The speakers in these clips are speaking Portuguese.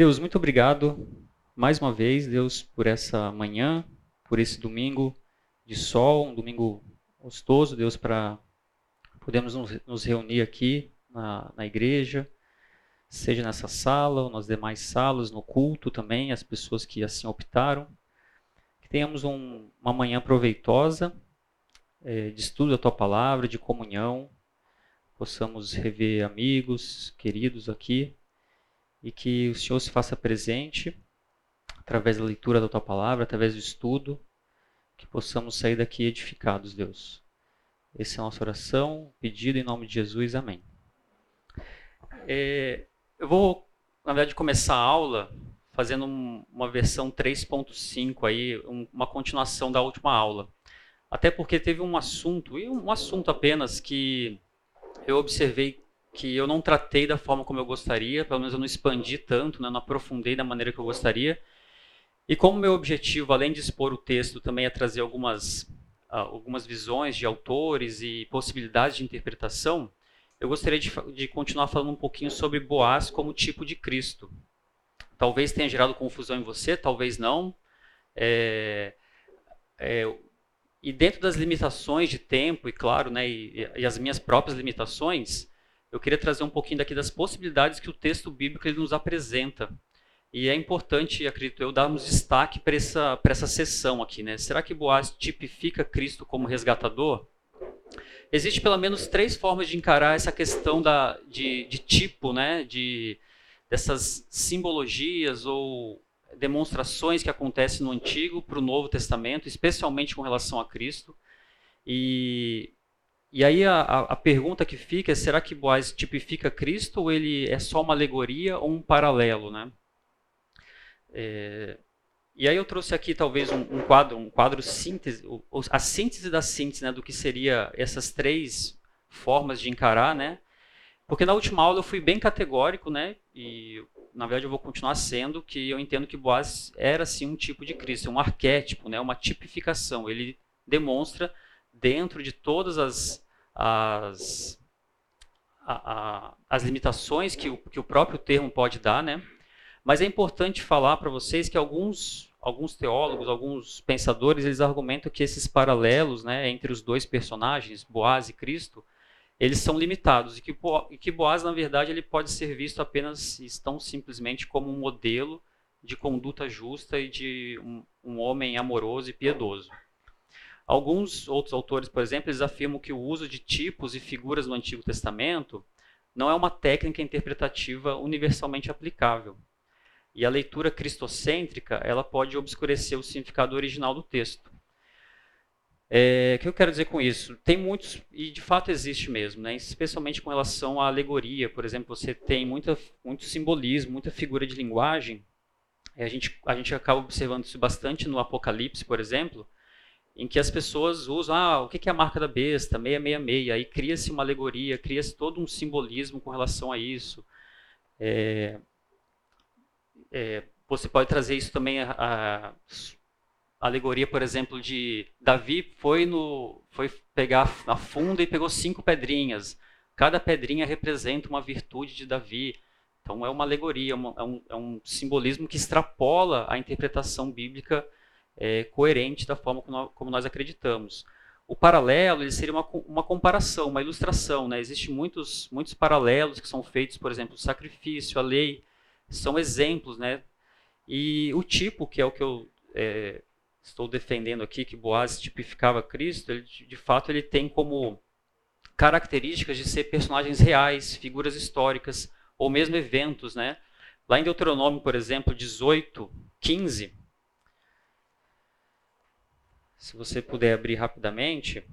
Deus, muito obrigado mais uma vez, Deus, por essa manhã, por esse domingo de sol, um domingo gostoso, Deus, para podermos nos reunir aqui na, na igreja, seja nessa sala ou nas demais salas, no culto também, as pessoas que assim optaram. Que tenhamos um, uma manhã proveitosa é, de estudo da tua palavra, de comunhão, possamos rever amigos, queridos aqui, e que o Senhor se faça presente através da leitura da tua palavra, através do estudo, que possamos sair daqui edificados, Deus. Essa é a nossa oração, pedido em nome de Jesus, amém. É, eu vou, na verdade, começar a aula fazendo um, uma versão 3.5 aí, um, uma continuação da última aula. Até porque teve um assunto, e um assunto apenas que eu observei que eu não tratei da forma como eu gostaria, pelo menos eu não expandi tanto, né, não aprofundei da maneira que eu gostaria. E como meu objetivo, além de expor o texto, também é trazer algumas, uh, algumas visões de autores e possibilidades de interpretação, eu gostaria de, de continuar falando um pouquinho sobre Boaz como tipo de Cristo. Talvez tenha gerado confusão em você, talvez não. É, é, e dentro das limitações de tempo, e claro, né, e, e, as minhas próprias limitações, eu queria trazer um pouquinho daqui das possibilidades que o texto bíblico ele nos apresenta e é importante, acredito eu, darmos destaque para essa, essa sessão aqui. Né? Será que Boaz tipifica Cristo como resgatador? Existe pelo menos três formas de encarar essa questão da, de, de tipo, né? de, dessas simbologias ou demonstrações que acontecem no Antigo para o Novo Testamento, especialmente com relação a Cristo. E, e aí a, a, pergunta que fica é, será que Boaz tipifica Cristo ou ele é só uma alegoria ou um paralelo? Né? É, e aí eu trouxe aqui talvez um, um quadro, um quadro síntese, a síntese da síntese, né, do que seria essas três formas de encarar, né? Porque na última aula eu fui bem categórico, né? E na verdade eu vou continuar sendo que eu entendo que Boaz era sim um tipo de Cristo, um arquétipo, né? Uma tipificação. Ele demonstra dentro de todas as as, a, a, as limitações que o, que o próprio termo pode dar, né? Mas é importante falar para vocês que alguns, alguns teólogos, alguns pensadores, eles argumentam que esses paralelos né, entre os dois personagens, Boaz e Cristo, eles são limitados e que, e que Boaz, na verdade, ele pode ser visto apenas tão simplesmente como um modelo de conduta justa e de um, um homem amoroso e piedoso. Alguns outros autores, por exemplo, eles afirmam que o uso de tipos e figuras no Antigo Testamento não é uma técnica interpretativa universalmente aplicável. E a leitura cristocêntrica, ela pode obscurecer o significado original do texto. É, o que eu quero dizer com isso? Tem muitos, e de fato existe mesmo, né? especialmente com relação à alegoria. Por exemplo, você tem muita, muito simbolismo, muita figura de linguagem. A gente, a gente acaba observando isso bastante no Apocalipse, por exemplo, em que as pessoas usam, ah, o que é a marca da besta, 666, aí cria-se uma alegoria, cria-se todo um simbolismo com relação a isso. É, é, você pode trazer isso também a, a, alegoria, por exemplo, de Davi foi no foi pegar a funda e pegou cinco pedrinhas. Cada pedrinha representa uma virtude de Davi. Então é uma alegoria, é, um, é um simbolismo que extrapola a interpretação bíblica é, coerente da forma como nós, como nós acreditamos. O paralelo ele seria uma, uma comparação, uma ilustração. Né? Existem muitos, muitos paralelos que são feitos, por exemplo, o sacrifício, a lei, são exemplos, né? E o tipo, que é o que eu é, estou defendendo aqui, que Boaz tipificava Cristo, ele, de fato ele tem como características de ser personagens reais, figuras históricas, ou mesmo eventos, né? Lá em Deuteronômio, por exemplo, 18, 15, se você puder abrir rapidamente,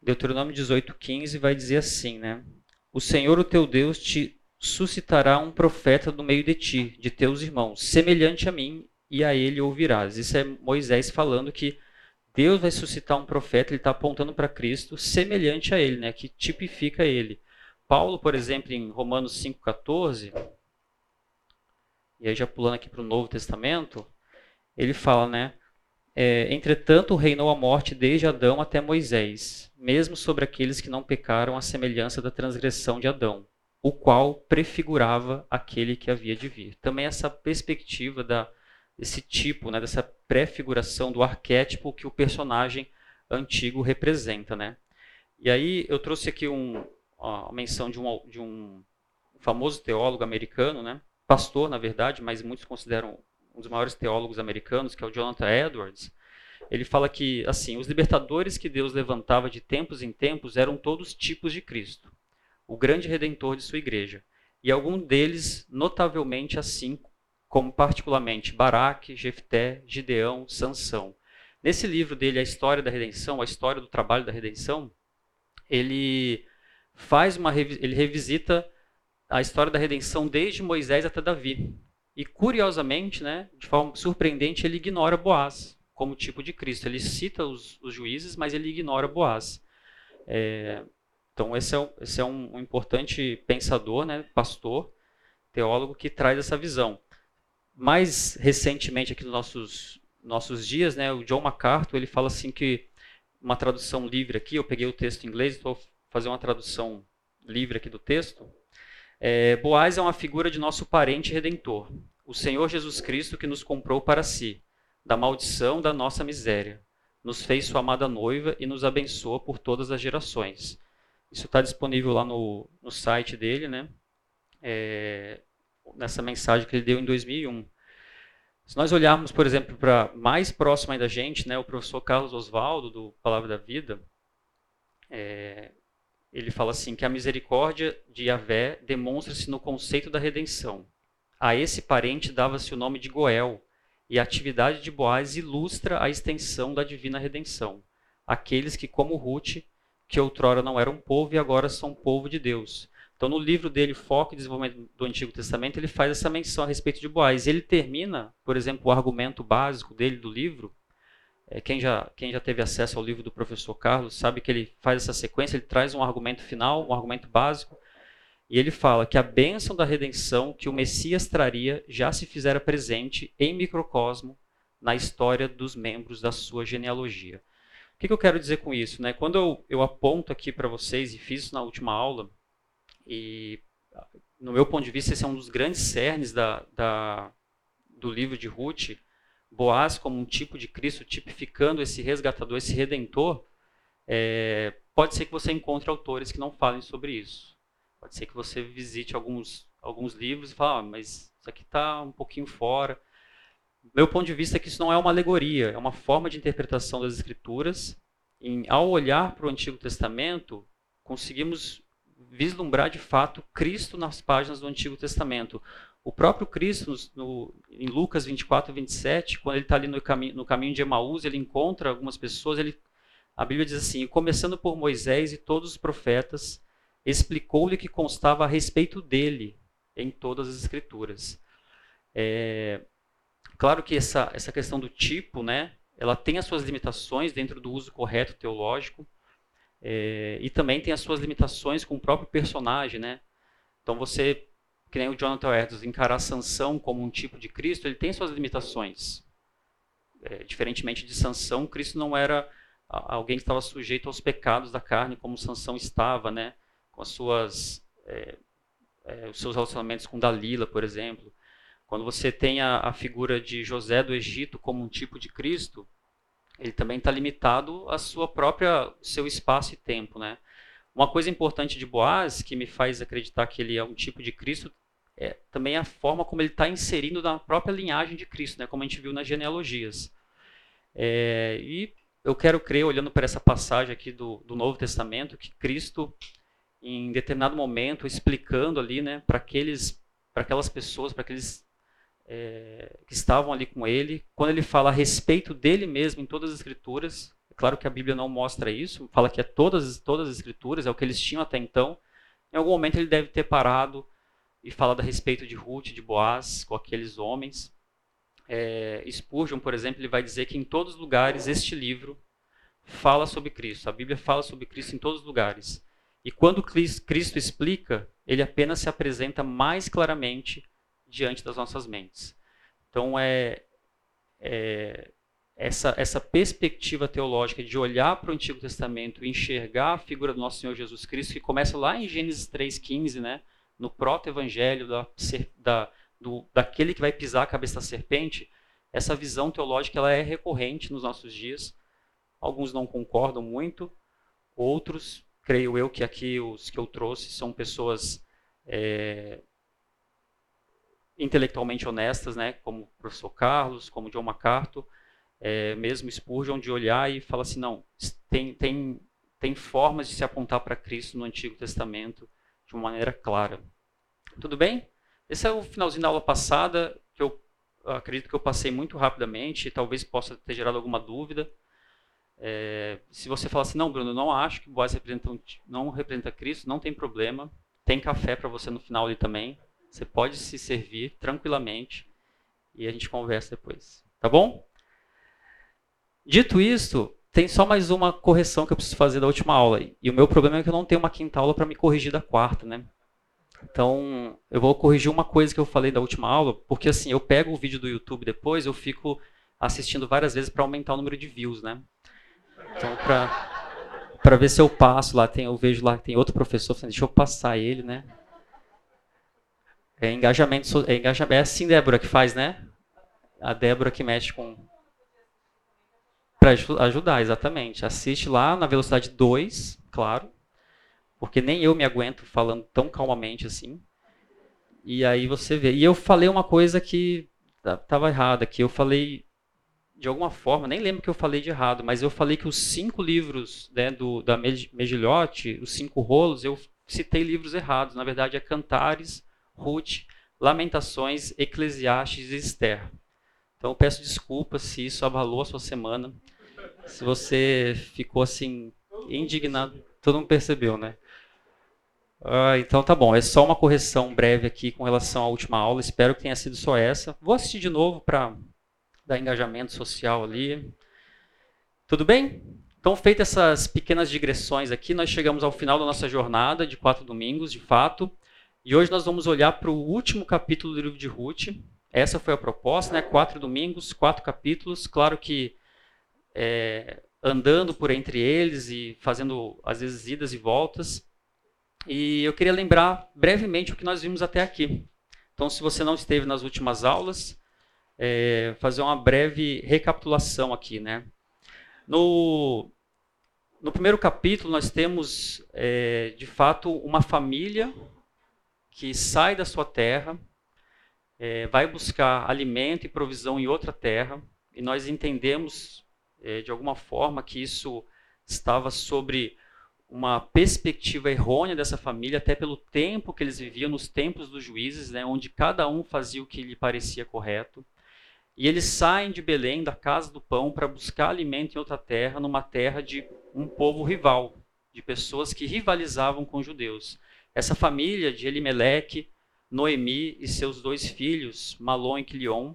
Deuteronômio 18:15 vai dizer assim, né? O Senhor, o teu Deus, te suscitará um profeta no meio de ti, de teus irmãos, semelhante a mim, e a ele ouvirás. Isso é Moisés falando que Deus vai suscitar um profeta, ele está apontando para Cristo, semelhante a ele, né? Que tipifica ele. Paulo, por exemplo, em Romanos 5,14, e aí já pulando aqui para o Novo Testamento, ele fala, né? é, entretanto, reinou a morte desde Adão até Moisés, mesmo sobre aqueles que não pecaram à semelhança da transgressão de Adão, o qual prefigurava aquele que havia de vir. Também essa perspectiva da, desse tipo, né, dessa prefiguração do arquétipo que o personagem antigo representa. Né? E aí eu trouxe aqui um, a menção de um, de um famoso teólogo americano, né, pastor, na verdade, mas muitos consideram um dos maiores teólogos americanos, que é o Jonathan Edwards, ele fala que assim, os libertadores que Deus levantava de tempos em tempos eram todos tipos de Cristo, o grande redentor de sua igreja, e algum deles notavelmente assim, como particularmente Baraque, Jefté, Gideão, Sansão. Nesse livro dele, A História da Redenção, a história do trabalho da redenção, ele faz uma ele revisita a história da redenção desde Moisés até Davi. E curiosamente, né, de forma surpreendente, ele ignora Boaz como tipo de Cristo. Ele cita os, os juízes, mas ele ignora Boaz. É, então esse é, esse é um, um, importante pensador, né, pastor, teólogo que traz essa visão. Mais recentemente aqui nos nossos nossos dias, né, o John MacArthur ele fala assim que uma tradução livre aqui. Eu peguei o texto em inglês, estou fazer uma tradução livre aqui do texto. É, Boaz é uma figura de nosso parente redentor, o Senhor Jesus Cristo que nos comprou para si, da maldição da nossa miséria, nos fez sua amada noiva e nos abençoa por todas as gerações. Isso está disponível lá no, no site dele, né? É, nessa mensagem que ele deu em 2001. Se nós olharmos, por exemplo, para mais próximo da gente, né, o professor Carlos Oswaldo, do Palavra da Vida, é, ele fala assim que a misericórdia de Yahvé demonstra-se no conceito da redenção. A esse parente dava-se o nome de Goel, e a atividade de Boaz ilustra a extensão da divina redenção. Aqueles que, como Ruth, que outrora não eram povo e agora são povo de Deus. Então, no livro dele, Foco e Desenvolvimento do Antigo Testamento, ele faz essa menção a respeito de Boaz. Ele termina, por exemplo, o argumento básico dele do livro, quem, já, quem já teve acesso ao livro do professor Carlos sabe que ele faz essa sequência, ele traz um argumento final, um argumento básico, e ele fala que a bênção da redenção que o Messias traria já se fizera presente em microcosmo na história dos membros da sua genealogia. O que, que eu quero dizer com isso? Né? Quando eu, eu aponto aqui para vocês, e fiz isso na última aula, e no meu ponto de vista esse é um dos grandes cernes da, da do livro de Ruth, Boaz como um tipo de Cristo, tipificando esse resgatador, esse redentor, é, pode ser que você encontre autores que não falem sobre isso. Pode ser que você visite alguns, alguns livros e fale, ah, mas isso aqui está um pouquinho fora. Meu ponto de vista é que isso não é uma alegoria, é uma forma de interpretação das Escrituras. Em, ao olhar para o Antigo Testamento, conseguimos vislumbrar de fato Cristo nas páginas do Antigo Testamento. O próprio Cristo, no, em Lucas 24, 27, quando ele está ali no caminho, no caminho de Emaús, ele encontra algumas pessoas, ele, a Bíblia diz assim, começando por Moisés e todos os profetas, explicou-lhe que constava a respeito dele em todas as escrituras. É, claro que essa, essa questão do tipo, né, ela tem as suas limitações dentro do uso correto teológico, é, e também tem as suas limitações com o próprio personagem, né? Então você que nem o Jonathan Edwards, encarar Sansão como um tipo de Cristo, ele tem suas limitações. É, diferentemente de Sansão, Cristo não era alguém que estava sujeito aos pecados da carne, como Sansão estava, né? com as suas, é, é, os seus relacionamentos com Dalila, por exemplo. Quando você tem a, a figura de José do Egito como um tipo de Cristo, ele também está limitado a sua própria seu espaço e tempo, né? Uma coisa importante de Boaz, que me faz acreditar que ele é um tipo de Cristo, é também a forma como ele está inserindo na própria linhagem de Cristo, né? como a gente viu nas genealogias. É, e eu quero crer, olhando para essa passagem aqui do, do Novo Testamento, que Cristo, em determinado momento, explicando ali né, para aquelas pessoas, para aqueles é, que estavam ali com ele, quando ele fala a respeito dele mesmo em todas as Escrituras, Claro que a Bíblia não mostra isso, fala que é todas, todas as escrituras, é o que eles tinham até então. Em algum momento ele deve ter parado e falado a respeito de Ruth, de Boaz, com aqueles homens. É, Spurgeon, por exemplo, ele vai dizer que em todos os lugares este livro fala sobre Cristo. A Bíblia fala sobre Cristo em todos os lugares. E quando Cristo explica, ele apenas se apresenta mais claramente diante das nossas mentes. Então é, é essa, essa perspectiva teológica de olhar para o Antigo Testamento e enxergar a figura do nosso Senhor Jesus Cristo, que começa lá em Gênesis 3,15, né, no proto-evangelho da, da, do, daquele que vai pisar a cabeça da serpente, essa visão teológica ela é recorrente nos nossos dias. Alguns não concordam muito, outros, creio eu que aqui os que eu trouxe são pessoas é, intelectualmente honestas, né, como o professor Carlos, como John MacArthur, é, mesmo Spurgeon, de olhar e falar assim, não, tem, tem, tem formas de se apontar para Cristo no Antigo Testamento de uma maneira clara. Tudo bem? Esse é o finalzinho da aula passada, que eu acredito que eu passei muito rapidamente, talvez possa ter gerado alguma dúvida. É, se você falar assim, não, Bruno, não acho que Boaz representa, não representa Cristo, não tem problema. Tem café para você no final ali também. Você pode se servir tranquilamente e a gente conversa depois. Tá bom? Dito isso, tem só mais uma correção que eu preciso fazer da última aula. E o meu problema é que eu não tenho uma quinta aula para me corrigir da quarta, né? Então, eu vou corrigir uma coisa que eu falei da última aula, porque assim, eu pego o vídeo do YouTube depois, eu fico assistindo várias vezes para aumentar o número de views, né? Então, para para ver se eu passo lá, tem, eu vejo lá que tem outro professor falando, deixa eu passar ele, né? É engajamento, é engajamento, é assim Débora que faz, né? A Débora que mexe com para ajudar, exatamente. Assiste lá na velocidade 2, claro, porque nem eu me aguento falando tão calmamente assim. E aí você vê. E eu falei uma coisa que estava errada, que eu falei de alguma forma, nem lembro que eu falei de errado, mas eu falei que os cinco livros né, do, da Megilhote, os cinco rolos, eu citei livros errados. Na verdade, é Cantares, Ruth, Lamentações, Eclesiastes e Esther. Então, peço desculpas se isso abalou a sua semana, se você ficou assim indignado. Todo mundo percebeu, né? Ah, então tá bom, é só uma correção breve aqui com relação à última aula. Espero que tenha sido só essa. Vou assistir de novo para dar engajamento social ali. Tudo bem? Então, feitas essas pequenas digressões aqui, nós chegamos ao final da nossa jornada de quatro domingos, de fato. E hoje nós vamos olhar para o último capítulo do livro de Ruth. Essa foi a proposta, né? Quatro domingos, quatro capítulos. Claro que é, andando por entre eles e fazendo, às vezes, idas e voltas. E eu queria lembrar brevemente o que nós vimos até aqui. Então, se você não esteve nas últimas aulas, é, fazer uma breve recapitulação aqui, né? No, no primeiro capítulo nós temos, é, de fato, uma família que sai da sua terra, é, vai buscar alimento e provisão em outra terra, e nós entendemos, é, de alguma forma, que isso estava sobre uma perspectiva errônea dessa família, até pelo tempo que eles viviam, nos tempos dos juízes, né, onde cada um fazia o que lhe parecia correto. E eles saem de Belém, da casa do pão, para buscar alimento em outra terra, numa terra de um povo rival, de pessoas que rivalizavam com os judeus. Essa família de Elimeleque, Noemi e seus dois filhos, Malon e Quilion,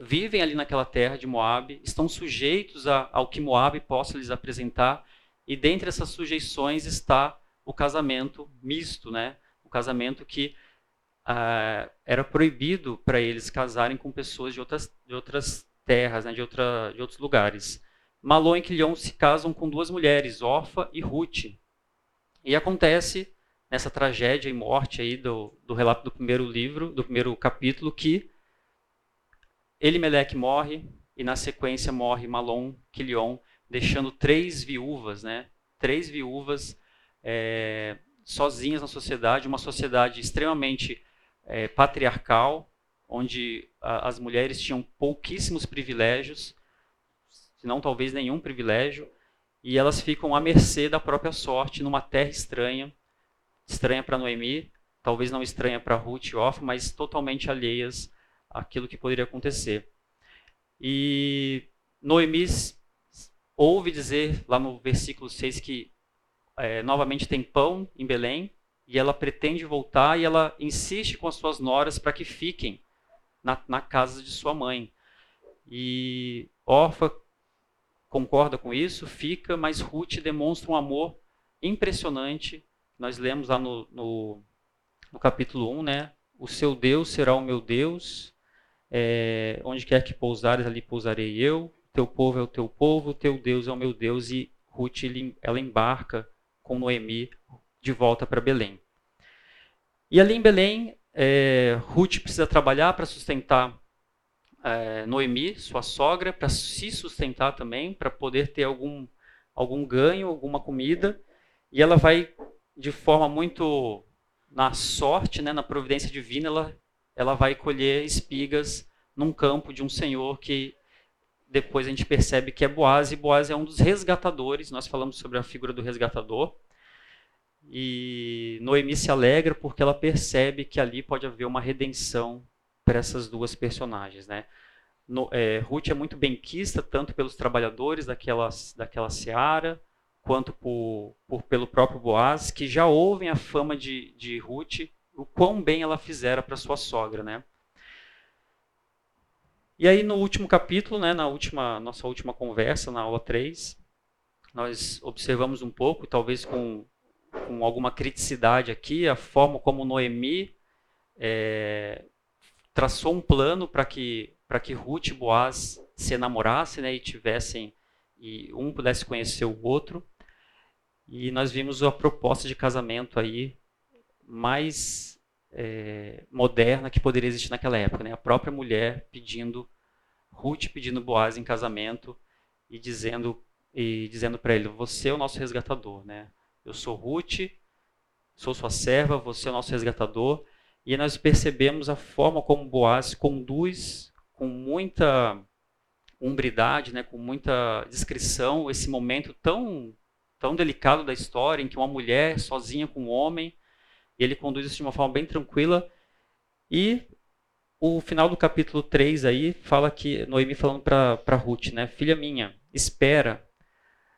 vivem ali naquela terra de Moabe, estão sujeitos a, ao que Moabe possa lhes apresentar, e dentre essas sujeições está o casamento misto, né? O casamento que ah, era proibido para eles casarem com pessoas de outras, de outras terras, né, de, outra, de outros lugares. Malon e Quilion se casam com duas mulheres, Orfa e Ruth. E acontece nessa tragédia e morte aí do, do relato do primeiro livro, do primeiro capítulo, que Elimelech morre e na sequência morre Malon, Quilion, deixando três viúvas, né? Três viúvas é, sozinhas na sociedade, uma sociedade extremamente é, patriarcal, onde a, as mulheres tinham pouquíssimos privilégios, se não talvez nenhum privilégio, e elas ficam à mercê da própria sorte numa terra estranha, estranha para Noemi, talvez não estranha para Ruth e Orfa, mas totalmente alheias àquilo que poderia acontecer. E Noemi ouve dizer lá no versículo 6 que é, novamente tem pão em Belém, e ela pretende voltar e ela insiste com as suas noras para que fiquem na, na, casa de sua mãe. E Orfa concorda com isso, fica, mas Ruth demonstra um amor impressionante. Nós lemos lá no, no, no capítulo 1, né? O seu Deus será o meu Deus, é, onde quer que pousares, ali pousarei eu. teu povo é o teu povo, teu Deus é o meu Deus. E Ruth ela embarca com Noemi de volta para Belém. E ali em Belém, é, Ruth precisa trabalhar para sustentar é, Noemi, sua sogra, para se sustentar também, para poder ter algum, algum ganho, alguma comida. E ela vai, de forma muito na sorte, né, na providência divina, ela, ela vai colher espigas num campo de um senhor que depois a gente percebe que é Boaz, e Boaz é um dos resgatadores. Nós falamos sobre a figura do resgatador. E Noemi se alegra porque ela percebe que ali pode haver uma redenção para essas duas personagens, né? No, é, Ruth é muito benquista tanto pelos trabalhadores daquela, daquela seara, quanto por, por, pelo próprio Boaz, que já ouvem a fama de, de Ruth, o quão bem ela fizera para sua sogra, né? E aí no último capítulo, né, na última nossa última conversa, na aula 3, nós observamos um pouco, talvez com, com alguma criticidade aqui, a forma como Noemi é, traçou um plano para que para que Ruth e Boaz se enamorassem né, e tivessem e um pudesse conhecer o outro. E nós vimos a proposta de casamento aí mais é, moderna que poderia existir naquela época, né? A própria mulher pedindo Ruth pedindo Boaz em casamento e dizendo e dizendo para ele: "Você é o nosso resgatador, né? Eu sou Ruth, sou sua serva, você é o nosso resgatador". E nós percebemos a forma como Boaz conduz com muita umbridade, né, com muita discrição, esse momento tão tão delicado da história em que uma mulher sozinha com um homem, e ele conduz isso de uma forma bem tranquila. E o final do capítulo 3 aí fala que Noemi falando para Ruth, né, filha minha, espera,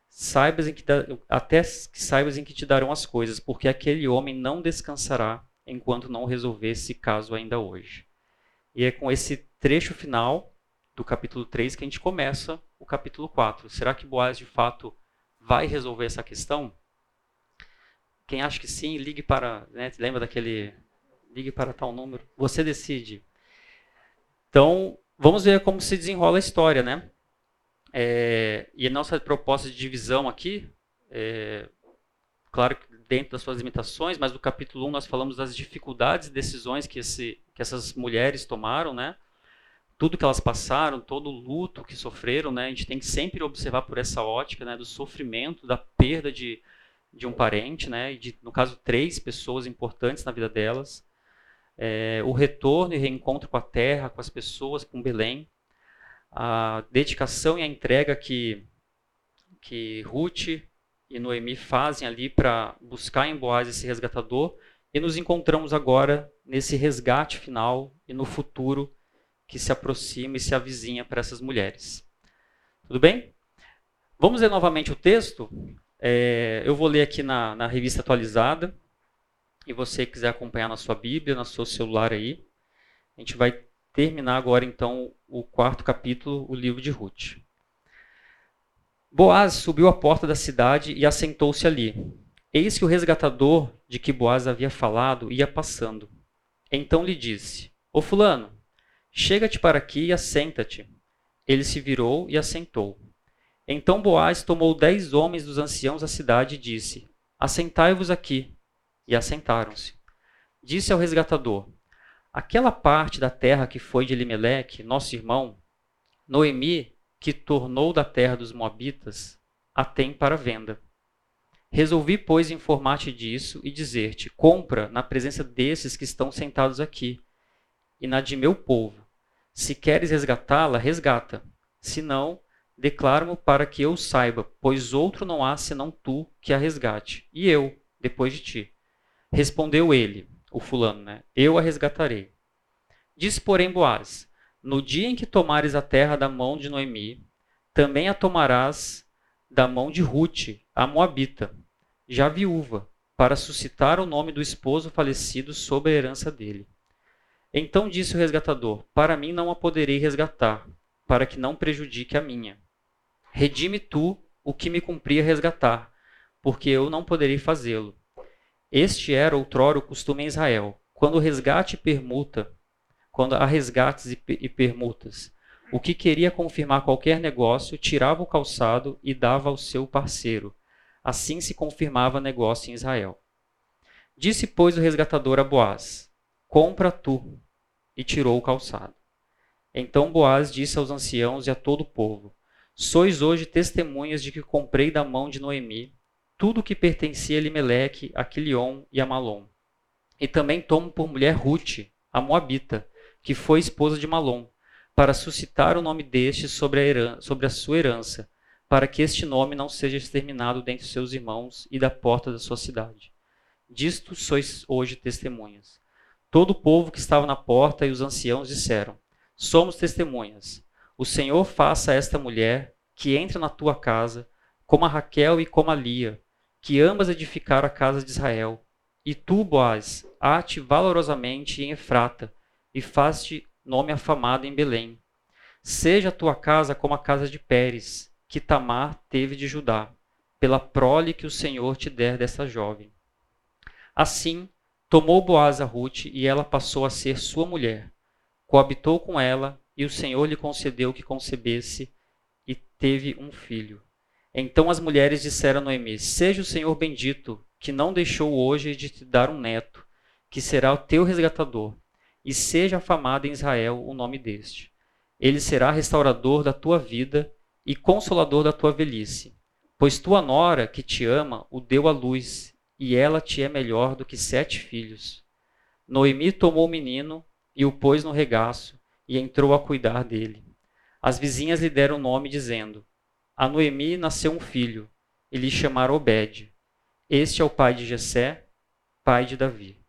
saibas em que até que saibas em que te darão as coisas, porque aquele homem não descansará enquanto não resolver esse caso ainda hoje. E é com esse trecho final do capítulo 3 que a gente começa o capítulo 4. Será que Boaz de fato vai resolver essa questão? Quem acha que sim, ligue para. Né, lembra daquele. Ligue para tal número. Você decide. Então, vamos ver como se desenrola a história, né? É, e a nossa proposta de divisão aqui, é, claro que dentro das suas limitações, mas no capítulo 1 nós falamos das dificuldades e decisões que, esse, que essas mulheres tomaram, né? Tudo que elas passaram, todo o luto que sofreram, né? A gente tem que sempre observar por essa ótica, né? Do sofrimento, da perda de, de um parente, né? E de, no caso, três pessoas importantes na vida delas. É, o retorno e reencontro com a terra, com as pessoas, com Belém. A dedicação e a entrega que, que Ruth e Noemi fazem ali para buscar em Boaz esse resgatador. E nos encontramos agora nesse resgate final e no futuro que se aproxima e se avizinha para essas mulheres. Tudo bem? Vamos ler novamente o texto. É, eu vou ler aqui na, na revista atualizada. E você quiser acompanhar na sua Bíblia, no seu celular aí. A gente vai terminar agora então o quarto capítulo, o livro de Ruth. Boaz subiu à porta da cidade e assentou-se ali. Eis que o resgatador de que Boaz havia falado ia passando. Então lhe disse: Ô fulano, Chega-te para aqui e assenta-te. Ele se virou e assentou. Então Boaz tomou dez homens dos anciãos da cidade e disse: Assentai-vos aqui. E assentaram-se. Disse ao resgatador: Aquela parte da terra que foi de Elimeleque, nosso irmão, Noemi, que tornou da terra dos Moabitas, a tem para venda. Resolvi, pois, informar-te disso e dizer-te: compra na presença desses que estão sentados aqui, e na de meu povo, se queres resgatá-la, resgata. Se não, declaro-mo para que eu saiba, pois outro não há senão tu que a resgate, e eu, depois de ti. Respondeu ele, o fulano, né? Eu a resgatarei. Disse, porém, Boaz: No dia em que tomares a terra da mão de Noemi, também a tomarás da mão de Ruth, a moabita, já viúva, para suscitar o nome do esposo falecido sobre a herança dele. Então disse o resgatador: Para mim não a poderei resgatar, para que não prejudique a minha. Redime tu o que me cumpria resgatar, porque eu não poderei fazê-lo. Este era outrora o costume em Israel, quando resgate e permuta, quando há resgates e permutas, O que queria confirmar qualquer negócio tirava o calçado e dava ao seu parceiro. Assim se confirmava negócio em Israel. Disse, pois, o resgatador a Boaz: Compra tu. E tirou o calçado. Então Boaz disse aos anciãos e a todo o povo: Sois hoje testemunhas de que comprei da mão de Noemi tudo o que pertencia a Elimeleque, a Quilion e a Malom. E também tomo por mulher Ruth, a Moabita, que foi esposa de Malom, para suscitar o nome deste sobre a, herança, sobre a sua herança, para que este nome não seja exterminado dentre seus irmãos e da porta da sua cidade. Disto sois hoje testemunhas. Todo o povo que estava na porta e os anciãos disseram: Somos testemunhas. O Senhor faça esta mulher que entra na tua casa, como a Raquel e como a Lia, que ambas edificaram a casa de Israel. E tu, Boaz, ate valorosamente em Efrata, e faz-te nome afamado em Belém. Seja a tua casa como a casa de Pérez, que Tamar teve de Judá, pela prole que o Senhor te der dessa jovem. Assim, tomou Boaz a Ruth e ela passou a ser sua mulher. Coabitou com ela e o Senhor lhe concedeu que concebesse e teve um filho. Então as mulheres disseram a Noemi: Seja o Senhor bendito, que não deixou hoje de te dar um neto, que será o teu resgatador e seja afamado em Israel o nome deste. Ele será restaurador da tua vida e consolador da tua velhice. Pois tua nora, que te ama, o deu à luz, e ela te é melhor do que sete filhos. Noemi tomou o menino e o pôs no regaço, e entrou a cuidar dele. As vizinhas lhe deram o nome, dizendo: A Noemi nasceu um filho, e lhe chamaram Obed. Este é o pai de Jessé, pai de Davi.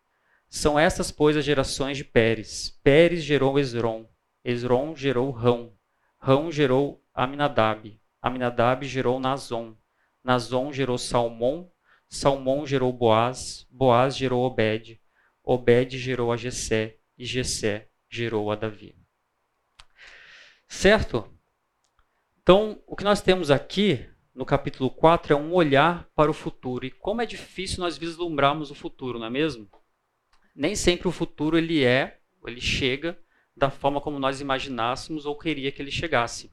São estas, pois, as gerações de Pérez. Pérez gerou Esron. Esron gerou Rão. Rão gerou Aminadab. Aminadab gerou Nazon. Nazon gerou Salmão. Salmão gerou Boaz. Boaz gerou Obed. Obed gerou a Jessé. E Jessé gerou a Davi. Certo? Então, o que nós temos aqui no capítulo 4 é um olhar para o futuro. E como é difícil nós vislumbrarmos o futuro, não é mesmo? nem sempre o futuro ele é, ele chega da forma como nós imaginássemos ou queria que ele chegasse.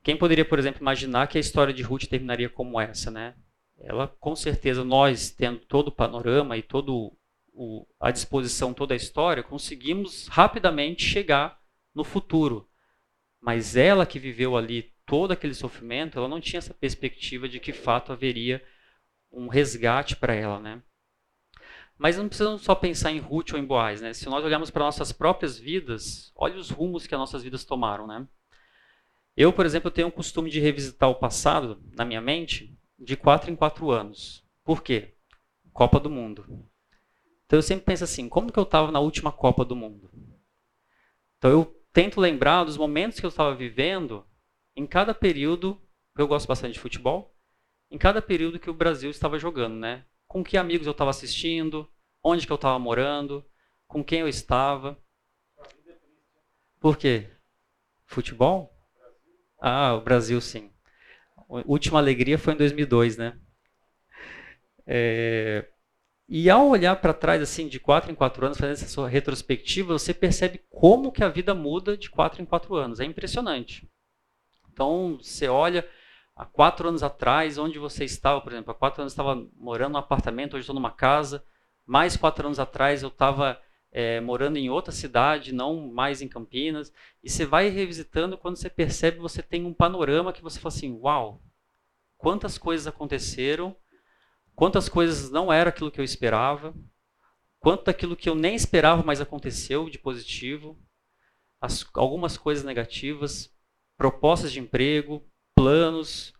Quem poderia, por exemplo, imaginar que a história de Ruth terminaria como essa, né? Ela, com certeza, nós tendo todo o panorama e todo o, a disposição, toda a história, conseguimos rapidamente chegar no futuro. Mas ela que viveu ali todo aquele sofrimento, ela não tinha essa perspectiva de que fato haveria um resgate para ela, né? Mas não precisamos só pensar em Ruth ou em Boaz, né? Se nós olharmos para nossas próprias vidas, olha os rumos que as nossas vidas tomaram, né? Eu, por exemplo, tenho o costume de revisitar o passado na minha mente de quatro em quatro anos. Por quê? Copa do Mundo. Então eu sempre penso assim, como que eu estava na última Copa do Mundo? Então eu tento lembrar dos momentos que eu estava vivendo em cada período, eu gosto bastante de futebol, em cada período que o Brasil estava jogando, né? com que amigos eu estava assistindo, onde que eu estava morando, com quem eu estava. Por quê? Futebol? Ah, o Brasil sim. Última alegria foi em 2002, né? É, e ao olhar para trás, assim, de quatro em quatro anos, fazendo essa sua retrospectiva, você percebe como que a vida muda de quatro em quatro anos. É impressionante. Então, você olha, há quatro anos atrás, onde você estava, por exemplo, há quatro anos eu estava morando num apartamento, hoje estou numa casa. Mais quatro anos atrás eu estava é, morando em outra cidade, não mais em Campinas. E você vai revisitando, quando você percebe, você tem um panorama que você fala assim: uau, quantas coisas aconteceram, quantas coisas não era aquilo que eu esperava, quanto daquilo que eu nem esperava, mas aconteceu de positivo, as, algumas coisas negativas, propostas de emprego, planos,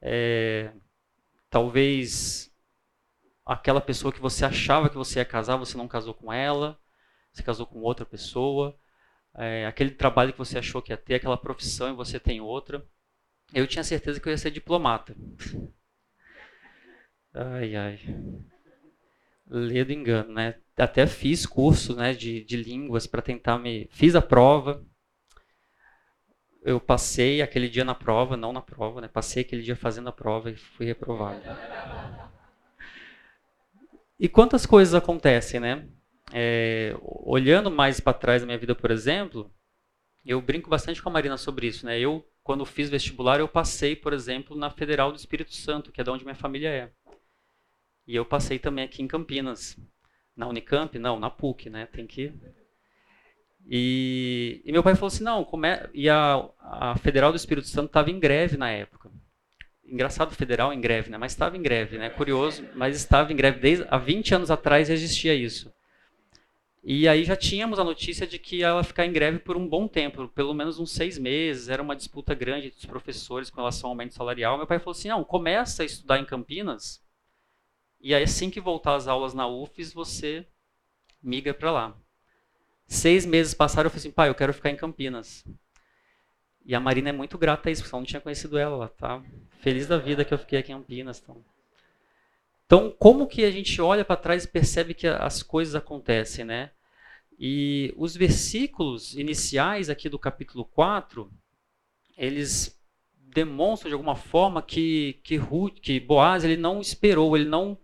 é, talvez aquela pessoa que você achava que você ia casar, você não casou com ela, você casou com outra pessoa, é, aquele trabalho que você achou que ia ter, aquela profissão e você tem outra. Eu tinha certeza que eu ia ser diplomata. Ai, ai. Ledo engano, né? Até fiz curso né, de, de línguas para tentar me. Fiz a prova, eu passei aquele dia na prova, não na prova, né? Passei aquele dia fazendo a prova e fui reprovado. E quantas coisas acontecem, né? É, olhando mais para trás da minha vida, por exemplo, Eu brinco bastante com a Marina sobre isso, né? Eu, quando fiz vestibular, eu passei, por exemplo, na Federal do Espírito Santo, que é de onde minha família é. E eu passei também aqui em Campinas. Na Unicamp? Não, na PUC, né? Tem que. E, e meu pai falou assim: não, como é... e a, a Federal do Espírito Santo estava em greve na época. Engraçado, federal em greve, né? Mas estava em greve, né? Curioso, mas estava em greve. Desde, há 20 anos atrás existia isso. E aí já tínhamos a notícia de que ela ia ficar em greve por um bom tempo, pelo menos uns seis meses. Era uma disputa grande dos professores com relação ao aumento salarial. Meu pai falou assim: não, começa a estudar em Campinas e aí, assim que voltar às aulas na UFES, você migra para lá. Seis meses passaram, eu falei assim, pai, eu quero ficar em Campinas. E a Marina é muito grata a isso, porque eu não tinha conhecido ela. Ela tá feliz da vida que eu fiquei aqui em Campinas. Então, então como que a gente olha para trás e percebe que as coisas acontecem, né? E os versículos iniciais aqui do capítulo 4, eles demonstram de alguma forma que, que, Ruth, que Boaz ele não esperou, ele não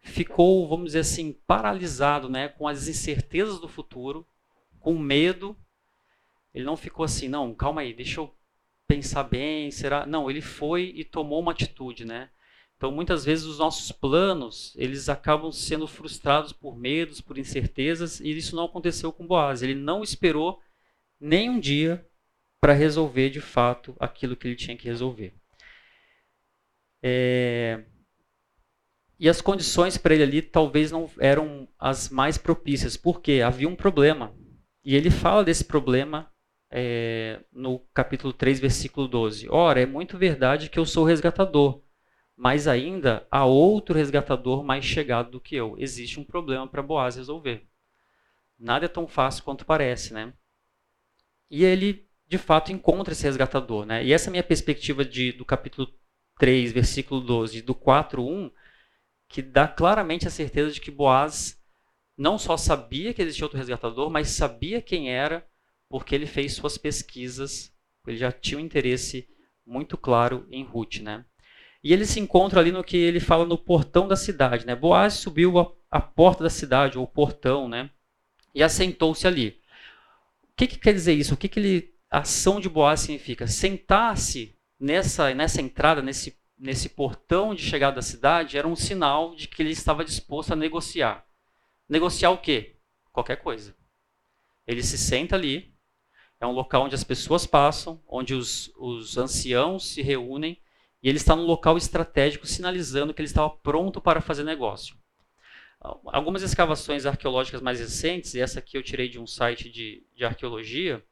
ficou, vamos dizer assim, paralisado, né, com as incertezas do futuro, com medo. Ele não ficou assim, não, calma aí, deixa eu pensar bem, será? Não, ele foi e tomou uma atitude, né? Então, muitas vezes os nossos planos, eles acabam sendo frustrados por medos, por incertezas, e isso não aconteceu com Boaz. Ele não esperou nem um dia para resolver de fato aquilo que ele tinha que resolver. É... E as condições para ele ali talvez não eram as mais propícias, porque havia um problema. E ele fala desse problema é, no capítulo 3, versículo 12. Ora, é muito verdade que eu sou resgatador, mas ainda há outro resgatador mais chegado do que eu. Existe um problema para Boaz resolver. Nada é tão fácil quanto parece, né? E ele, de fato, encontra esse resgatador, né? E essa minha perspectiva de, do capítulo 3, versículo 12, do 4, 1, que dá claramente a certeza de que Boaz não só sabia que existia outro resgatador, mas sabia quem era, porque ele fez suas pesquisas, ele já tinha um interesse muito claro em Ruth, né? E ele se encontra ali no que ele fala no portão da cidade, né? Boaz subiu a, a porta da cidade, ou portão, né? E assentou-se ali. O que, que, quer dizer isso? O que, que ele, a ação de Boaz significa? Sentar-se nessa, nessa entrada, nesse nesse portão de chegada da cidade era um sinal de que ele estava disposto a negociar. Negociar o quê? Qualquer coisa. Ele se senta ali, é um local onde as pessoas passam, onde os, os anciãos se reúnem, e ele está num local estratégico sinalizando que ele estava pronto para fazer negócio. Algumas escavações arqueológicas mais recentes, e essa aqui eu tirei de um site de, de arqueologia,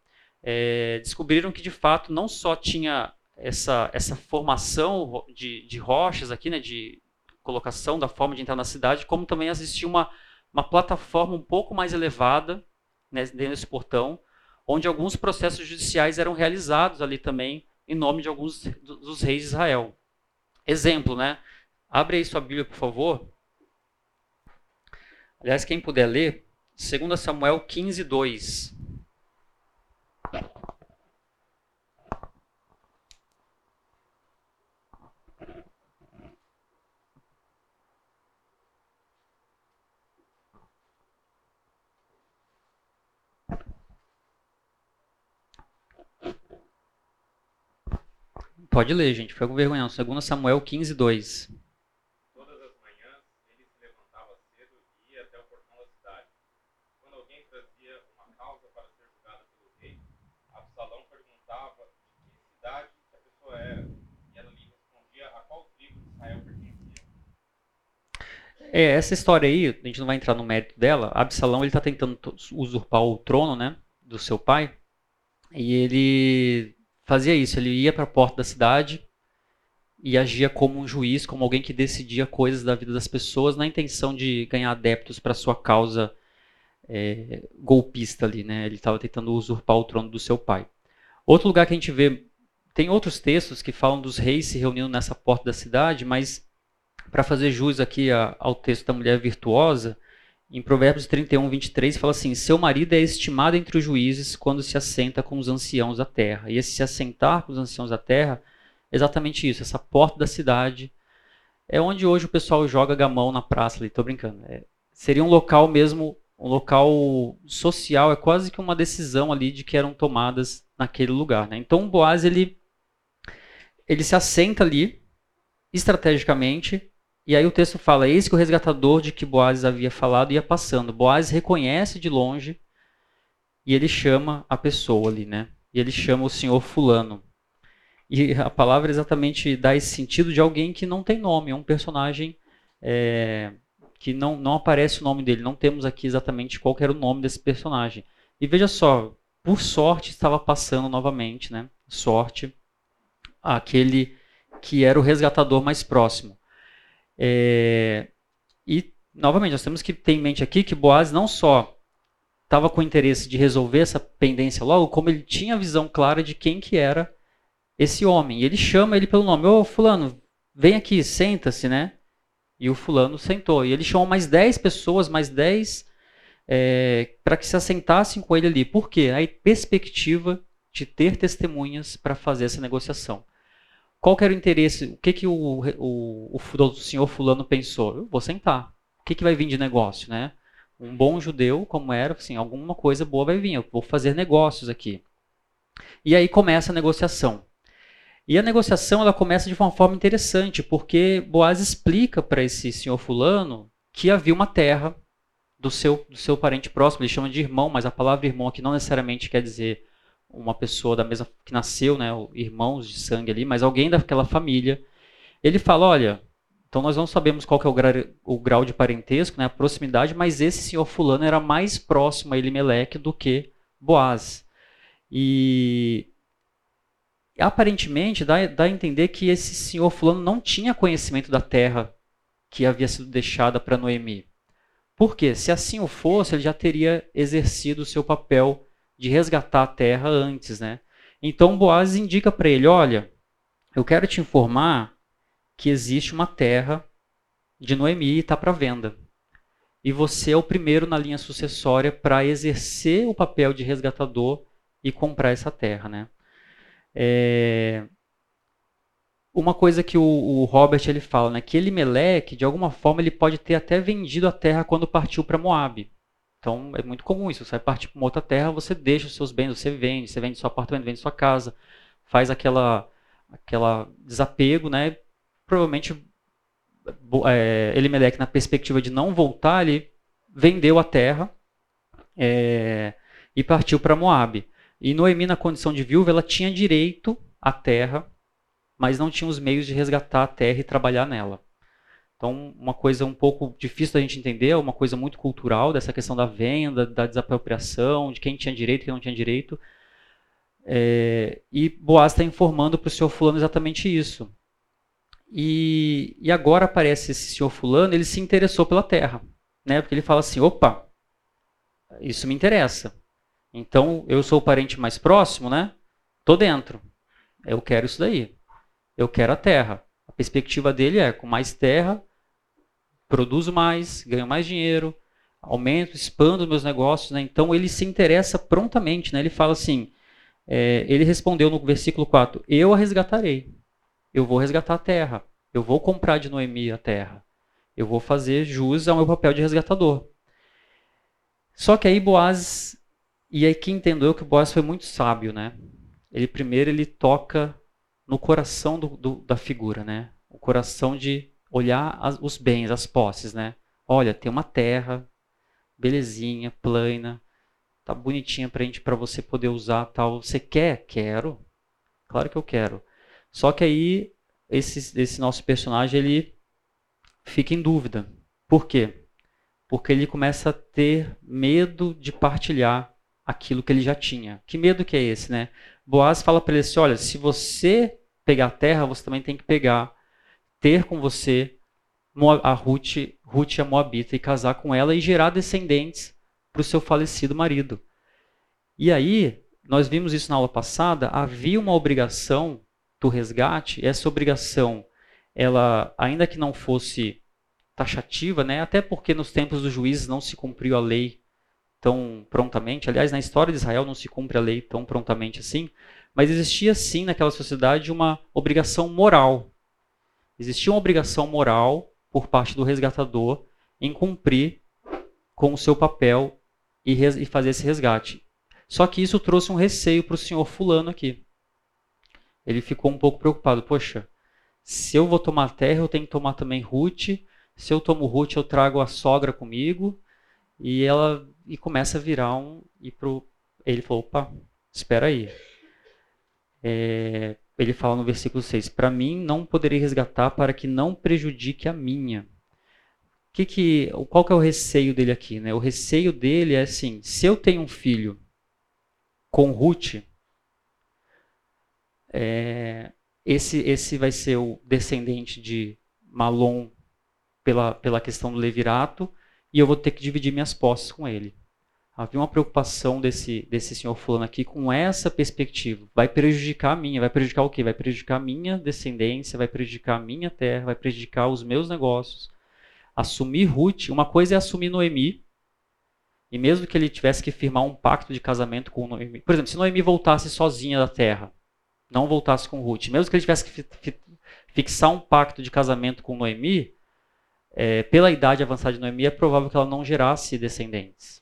é, descobriram que de fato não só tinha essa, essa formação de, de rochas aqui, né, de colocação da forma de entrar na cidade, como também existia uma, uma plataforma um pouco mais elevada né, dentro desse portão, onde alguns processos judiciais eram realizados ali também em nome de alguns dos reis de Israel. Exemplo, né? Abre aí sua Bíblia, por favor. Aliás, quem puder ler, 2 Samuel 15, 2. Pode ler, gente, foi com vergonha. 2 Samuel 15, 2. Todas as manhãs ele se levantava cedo e ia até o portão da cidade. Quando alguém trazia uma causa para ser julgada pelo rei, Absalão perguntava de que cidade a pessoa era. E ela lhe respondia a qual tribo de Israel pertencia. É, essa história aí, a gente não vai entrar no mérito dela. Absalão ele está tentando usurpar o trono, né, do seu pai. E ele fazia isso. Ele ia para a porta da cidade e agia como um juiz, como alguém que decidia coisas da vida das pessoas na intenção de ganhar adeptos para sua causa é, golpista ali, né? Ele estava tentando usurpar o trono do seu pai. Outro lugar que a gente vê tem outros textos que falam dos reis se reunindo nessa porta da cidade, mas para fazer jus aqui ao texto da mulher virtuosa, em Provérbios 31, 23, fala assim: Seu marido é estimado entre os juízes quando se assenta com os anciãos da terra. E esse se assentar com os anciãos da terra é exatamente isso, essa porta da cidade. É onde hoje o pessoal joga gamão na praça ali, tô brincando. É, seria um local mesmo um local social, é quase que uma decisão ali de que eram tomadas naquele lugar. Né? Então Boaz ele, ele se assenta ali estrategicamente e aí o texto fala: Eis que o resgatador de que Boaz havia falado ia passando. Boaz reconhece de longe e ele chama a pessoa ali, né? E ele chama o senhor Fulano. E a palavra exatamente dá esse sentido de alguém que não tem nome, é um personagem é, que não, não aparece o nome dele. Não temos aqui exatamente qual era o nome desse personagem. E veja só, por sorte estava passando novamente, né? Sorte, aquele que era o resgatador mais próximo. É, e, novamente, nós temos que ter em mente aqui que Boaz não só estava com interesse de resolver essa pendência logo, como ele tinha a visão clara de quem que era esse homem. E ele chama ele pelo nome. Ô, fulano, vem aqui, senta-se, né? E o fulano sentou. E ele chamou mais 10 pessoas, mais 10, é, para que se assentassem com ele ali. Por quê? A perspectiva de ter testemunhas para fazer essa negociação. Qual que era o interesse? O que, que o, o, o, senhor fulano pensou? Eu vou sentar. O que, que vai vir de negócio, né? Um bom judeu, como era, assim, alguma coisa boa vai vir. Eu vou fazer negócios aqui. E aí começa a negociação. E a negociação ela começa de uma forma interessante, porque Boaz explica para esse senhor fulano que havia uma terra do seu, do seu parente próximo. Ele chama de irmão, mas a palavra irmão aqui não necessariamente quer dizer uma pessoa da mesma que nasceu, né, irmãos de sangue ali, mas alguém daquela família. Ele fala, olha, então nós não sabemos qual é o, gra o grau de parentesco, né, a proximidade, mas esse senhor fulano era mais próximo a Elimeleque do que Boaz. E aparentemente dá, dá a entender que esse senhor fulano não tinha conhecimento da terra que havia sido deixada para Noemi. Por quê? Se assim o fosse, ele já teria exercido o seu papel de resgatar a terra antes, né? Então Boaz indica para ele, olha, eu quero te informar que existe uma terra de Noemi e está para venda. E você é o primeiro na linha sucessória para exercer o papel de resgatador e comprar essa terra, né? É... Uma coisa que o, o, Robert ele fala, né, que Elimelech, de alguma forma, ele pode ter até vendido a terra quando partiu para Moab. Então é muito comum isso. Você vai partir para uma outra terra, você deixa os seus bens, você vende, você vende seu apartamento, vende sua casa, faz aquela, aquela desapego, né? Provavelmente é, na perspectiva de não voltar, ele vendeu a terra é, e partiu para Moab. E Noemi, na condição de viúva, ela tinha direito à terra, mas não tinha os meios de resgatar a terra e trabalhar nela. Então, uma coisa um pouco difícil da gente entender, uma coisa muito cultural, dessa questão da venda, da desapropriação, de quem tinha direito e quem não tinha direito. É, e Boaz está informando para o senhor fulano exatamente isso. E, e, agora aparece esse senhor fulano, ele se interessou pela terra. Né? Porque ele fala assim, opa, isso me interessa. Então, eu sou o parente mais próximo, né? Tô dentro. Eu quero isso daí. Eu quero a terra. A perspectiva dele é, com mais terra, produzo mais, ganho mais dinheiro, aumento, expando meus negócios. Né? Então ele se interessa prontamente. Né? Ele fala assim: é, ele respondeu no versículo 4: Eu a resgatarei. Eu vou resgatar a terra. Eu vou comprar de Noemi a terra. Eu vou fazer jus ao meu papel de resgatador. Só que aí Boaz, e aí que entendeu que Boaz foi muito sábio, né? Ele primeiro ele toca no coração do, do, da figura, né? O coração de olhar as, os bens, as posses, né? Olha, tem uma terra, belezinha, plana, tá bonitinha pra gente, para você poder usar, tal. Você quer? Quero. Claro que eu quero. Só que aí esse, esse nosso personagem ele fica em dúvida. Por quê? Porque ele começa a ter medo de partilhar aquilo que ele já tinha. Que medo que é esse, né? Boaz fala para ele assim: olha, se você pegar a terra, você também tem que pegar ter com você a Ruth, Ruth a Moabita e casar com ela e gerar descendentes para o seu falecido marido. E aí, nós vimos isso na aula passada, havia uma obrigação do resgate, essa obrigação, ela, ainda que não fosse taxativa, né, até porque nos tempos dos juízes não se cumpriu a lei tão prontamente, aliás, na história de Israel não se cumpre a lei tão prontamente assim, mas existia sim naquela sociedade uma obrigação moral existia uma obrigação moral por parte do resgatador em cumprir com o seu papel e, e fazer esse resgate. Só que isso trouxe um receio para o senhor fulano aqui. Ele ficou um pouco preocupado. Poxa, se eu vou tomar terra, eu tenho que tomar também Ruth. Se eu tomo Ruth, eu trago a sogra comigo. E ela e começa a virar um. E pro, ele falou: opa, espera aí. É, ele fala no versículo 6: Para mim não poderei resgatar para que não prejudique a minha. Que que, qual que é o receio dele aqui? Né? O receio dele é assim: se eu tenho um filho com Ruth, é, esse, esse vai ser o descendente de Malom pela, pela questão do levirato, e eu vou ter que dividir minhas posses com ele. Havia uma preocupação desse, desse senhor fulano aqui com essa perspectiva. Vai prejudicar a minha. Vai prejudicar o quê? Vai prejudicar a minha descendência, vai prejudicar a minha terra, vai prejudicar os meus negócios. Assumir Ruth, uma coisa é assumir Noemi, e mesmo que ele tivesse que firmar um pacto de casamento com Noemi. Por exemplo, se Noemi voltasse sozinha da terra, não voltasse com Ruth, mesmo que ele tivesse que fixar um pacto de casamento com Noemi, é, pela idade avançada de Noemi, é provável que ela não gerasse descendentes.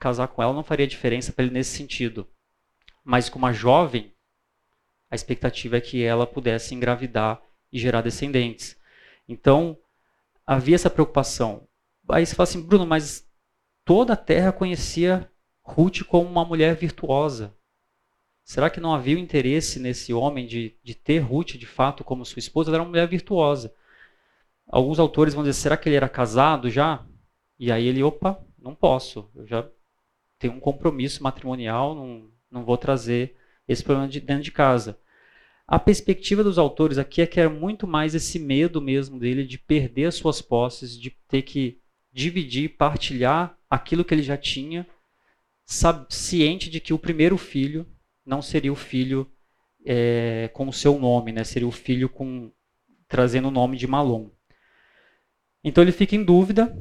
Casar com ela não faria diferença para ele nesse sentido. Mas com uma jovem, a expectativa é que ela pudesse engravidar e gerar descendentes. Então, havia essa preocupação. Aí você fala assim, Bruno, mas toda a terra conhecia Ruth como uma mulher virtuosa. Será que não havia o interesse nesse homem de, de ter Ruth de fato como sua esposa? Ela era uma mulher virtuosa. Alguns autores vão dizer: será que ele era casado já? E aí ele, opa, não posso. Eu já tenho um compromisso matrimonial, não, não vou trazer esse problema de dentro de casa. A perspectiva dos autores aqui é que era muito mais esse medo mesmo dele de perder as suas posses, de ter que dividir, partilhar aquilo que ele já tinha, ciente de que o primeiro filho não seria o filho é, com o seu nome, né? seria o filho com trazendo o nome de Malom. Então ele fica em dúvida,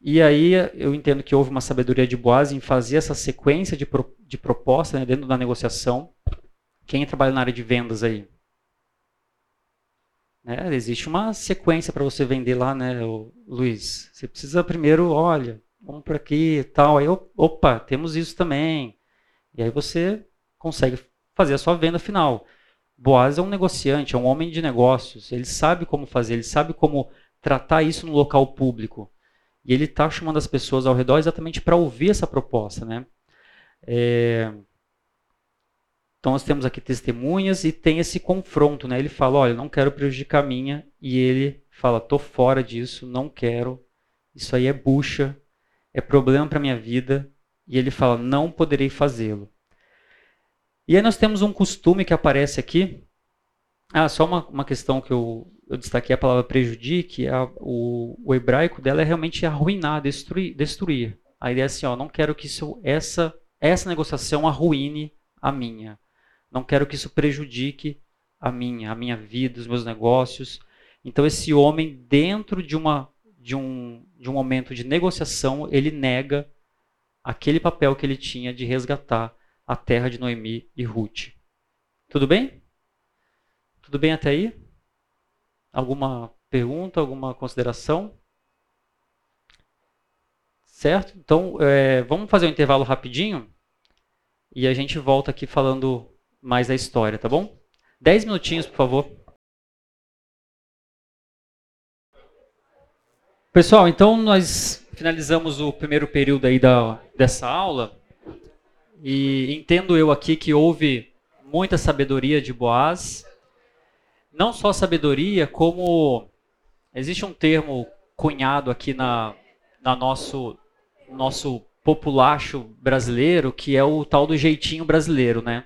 e aí eu entendo que houve uma sabedoria de Boaz em fazer essa sequência de, pro, de proposta né, dentro da negociação. Quem trabalha na área de vendas aí? Né, existe uma sequência para você vender lá, né, Luiz? Você precisa primeiro, olha, vamos por aqui e tal. Aí, opa, temos isso também. E aí você consegue fazer a sua venda final. Boaz é um negociante, é um homem de negócios. Ele sabe como fazer, ele sabe como tratar isso no local público. E ele está chamando as pessoas ao redor exatamente para ouvir essa proposta. Né? É... Então nós temos aqui testemunhas e tem esse confronto. Né? Ele fala, olha, não quero prejudicar a minha. E ele fala, estou fora disso, não quero. Isso aí é bucha, é problema para minha vida. E ele fala: Não poderei fazê-lo. E aí nós temos um costume que aparece aqui. Ah, só uma, uma questão que eu, eu destaquei a palavra prejudique. A, o, o hebraico dela é realmente arruinar, destruir. destruir. A ideia é assim: ó, não quero que isso, essa, essa negociação arruine a minha. Não quero que isso prejudique a minha, a minha vida, os meus negócios. Então esse homem dentro de uma de um, de um momento de negociação, ele nega aquele papel que ele tinha de resgatar a terra de Noemi e Ruth. Tudo bem? Tudo bem até aí? Alguma pergunta, alguma consideração? Certo? Então, é, vamos fazer um intervalo rapidinho e a gente volta aqui falando mais da história, tá bom? Dez minutinhos, por favor. Pessoal, então nós finalizamos o primeiro período aí da, dessa aula e entendo eu aqui que houve muita sabedoria de Boaz. Não só sabedoria, como existe um termo cunhado aqui na, na nosso, nosso populacho brasileiro, que é o tal do jeitinho brasileiro, né?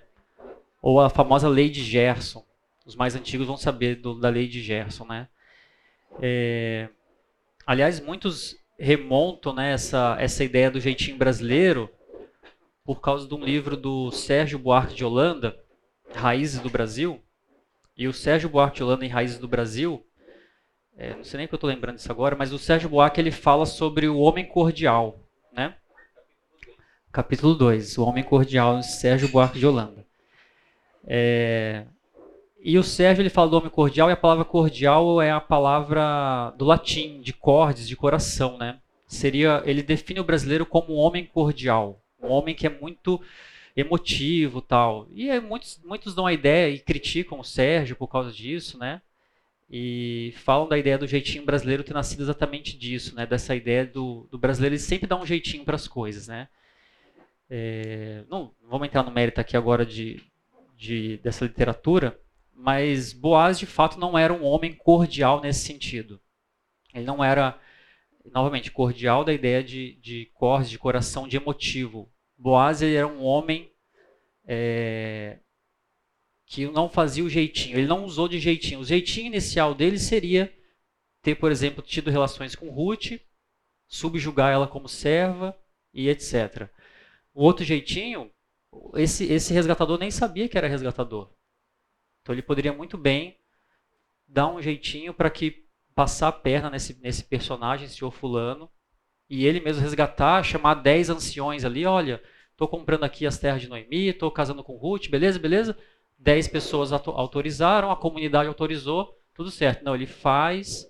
Ou a famosa lei de Gerson. Os mais antigos vão saber do, da lei de Gerson, né? É, aliás, muitos remontam né, essa, essa ideia do jeitinho brasileiro por causa de um livro do Sérgio Buarque de Holanda, Raízes do Brasil. E o Sérgio Buarque de Holanda em Raízes do Brasil, é, não sei nem que eu estou lembrando disso agora, mas o Sérgio Buarque ele fala sobre o homem cordial, né? Capítulo 2, o homem cordial, Sérgio Buarque de Holanda. É, e o Sérgio ele fala do homem cordial e a palavra cordial é a palavra do latim, de cordes, de coração, né? seria ele define o brasileiro como um homem cordial, um homem que é muito emotivo tal. E é, muitos, muitos dão a ideia e criticam o Sérgio por causa disso, né? E falam da ideia do jeitinho brasileiro ter nascido exatamente disso, né? Dessa ideia do, do brasileiro ele sempre dá um jeitinho para as coisas, né? É, não vamos entrar no mérito aqui agora de, de, dessa literatura, mas Boaz de fato não era um homem cordial nesse sentido. Ele não era, novamente, cordial da ideia de, de cor, de coração, de emotivo. Boaz era um homem é, que não fazia o jeitinho, ele não usou de jeitinho. O jeitinho inicial dele seria ter, por exemplo, tido relações com Ruth, subjugar ela como serva e etc. O outro jeitinho, esse, esse resgatador nem sabia que era resgatador. Então ele poderia muito bem dar um jeitinho para que passar a perna nesse, nesse personagem, senhor fulano, e ele mesmo resgatar, chamar 10 anciões ali, olha, estou comprando aqui as terras de Noemi, estou casando com Ruth, beleza, beleza? 10 pessoas autorizaram, a comunidade autorizou, tudo certo. Não, ele faz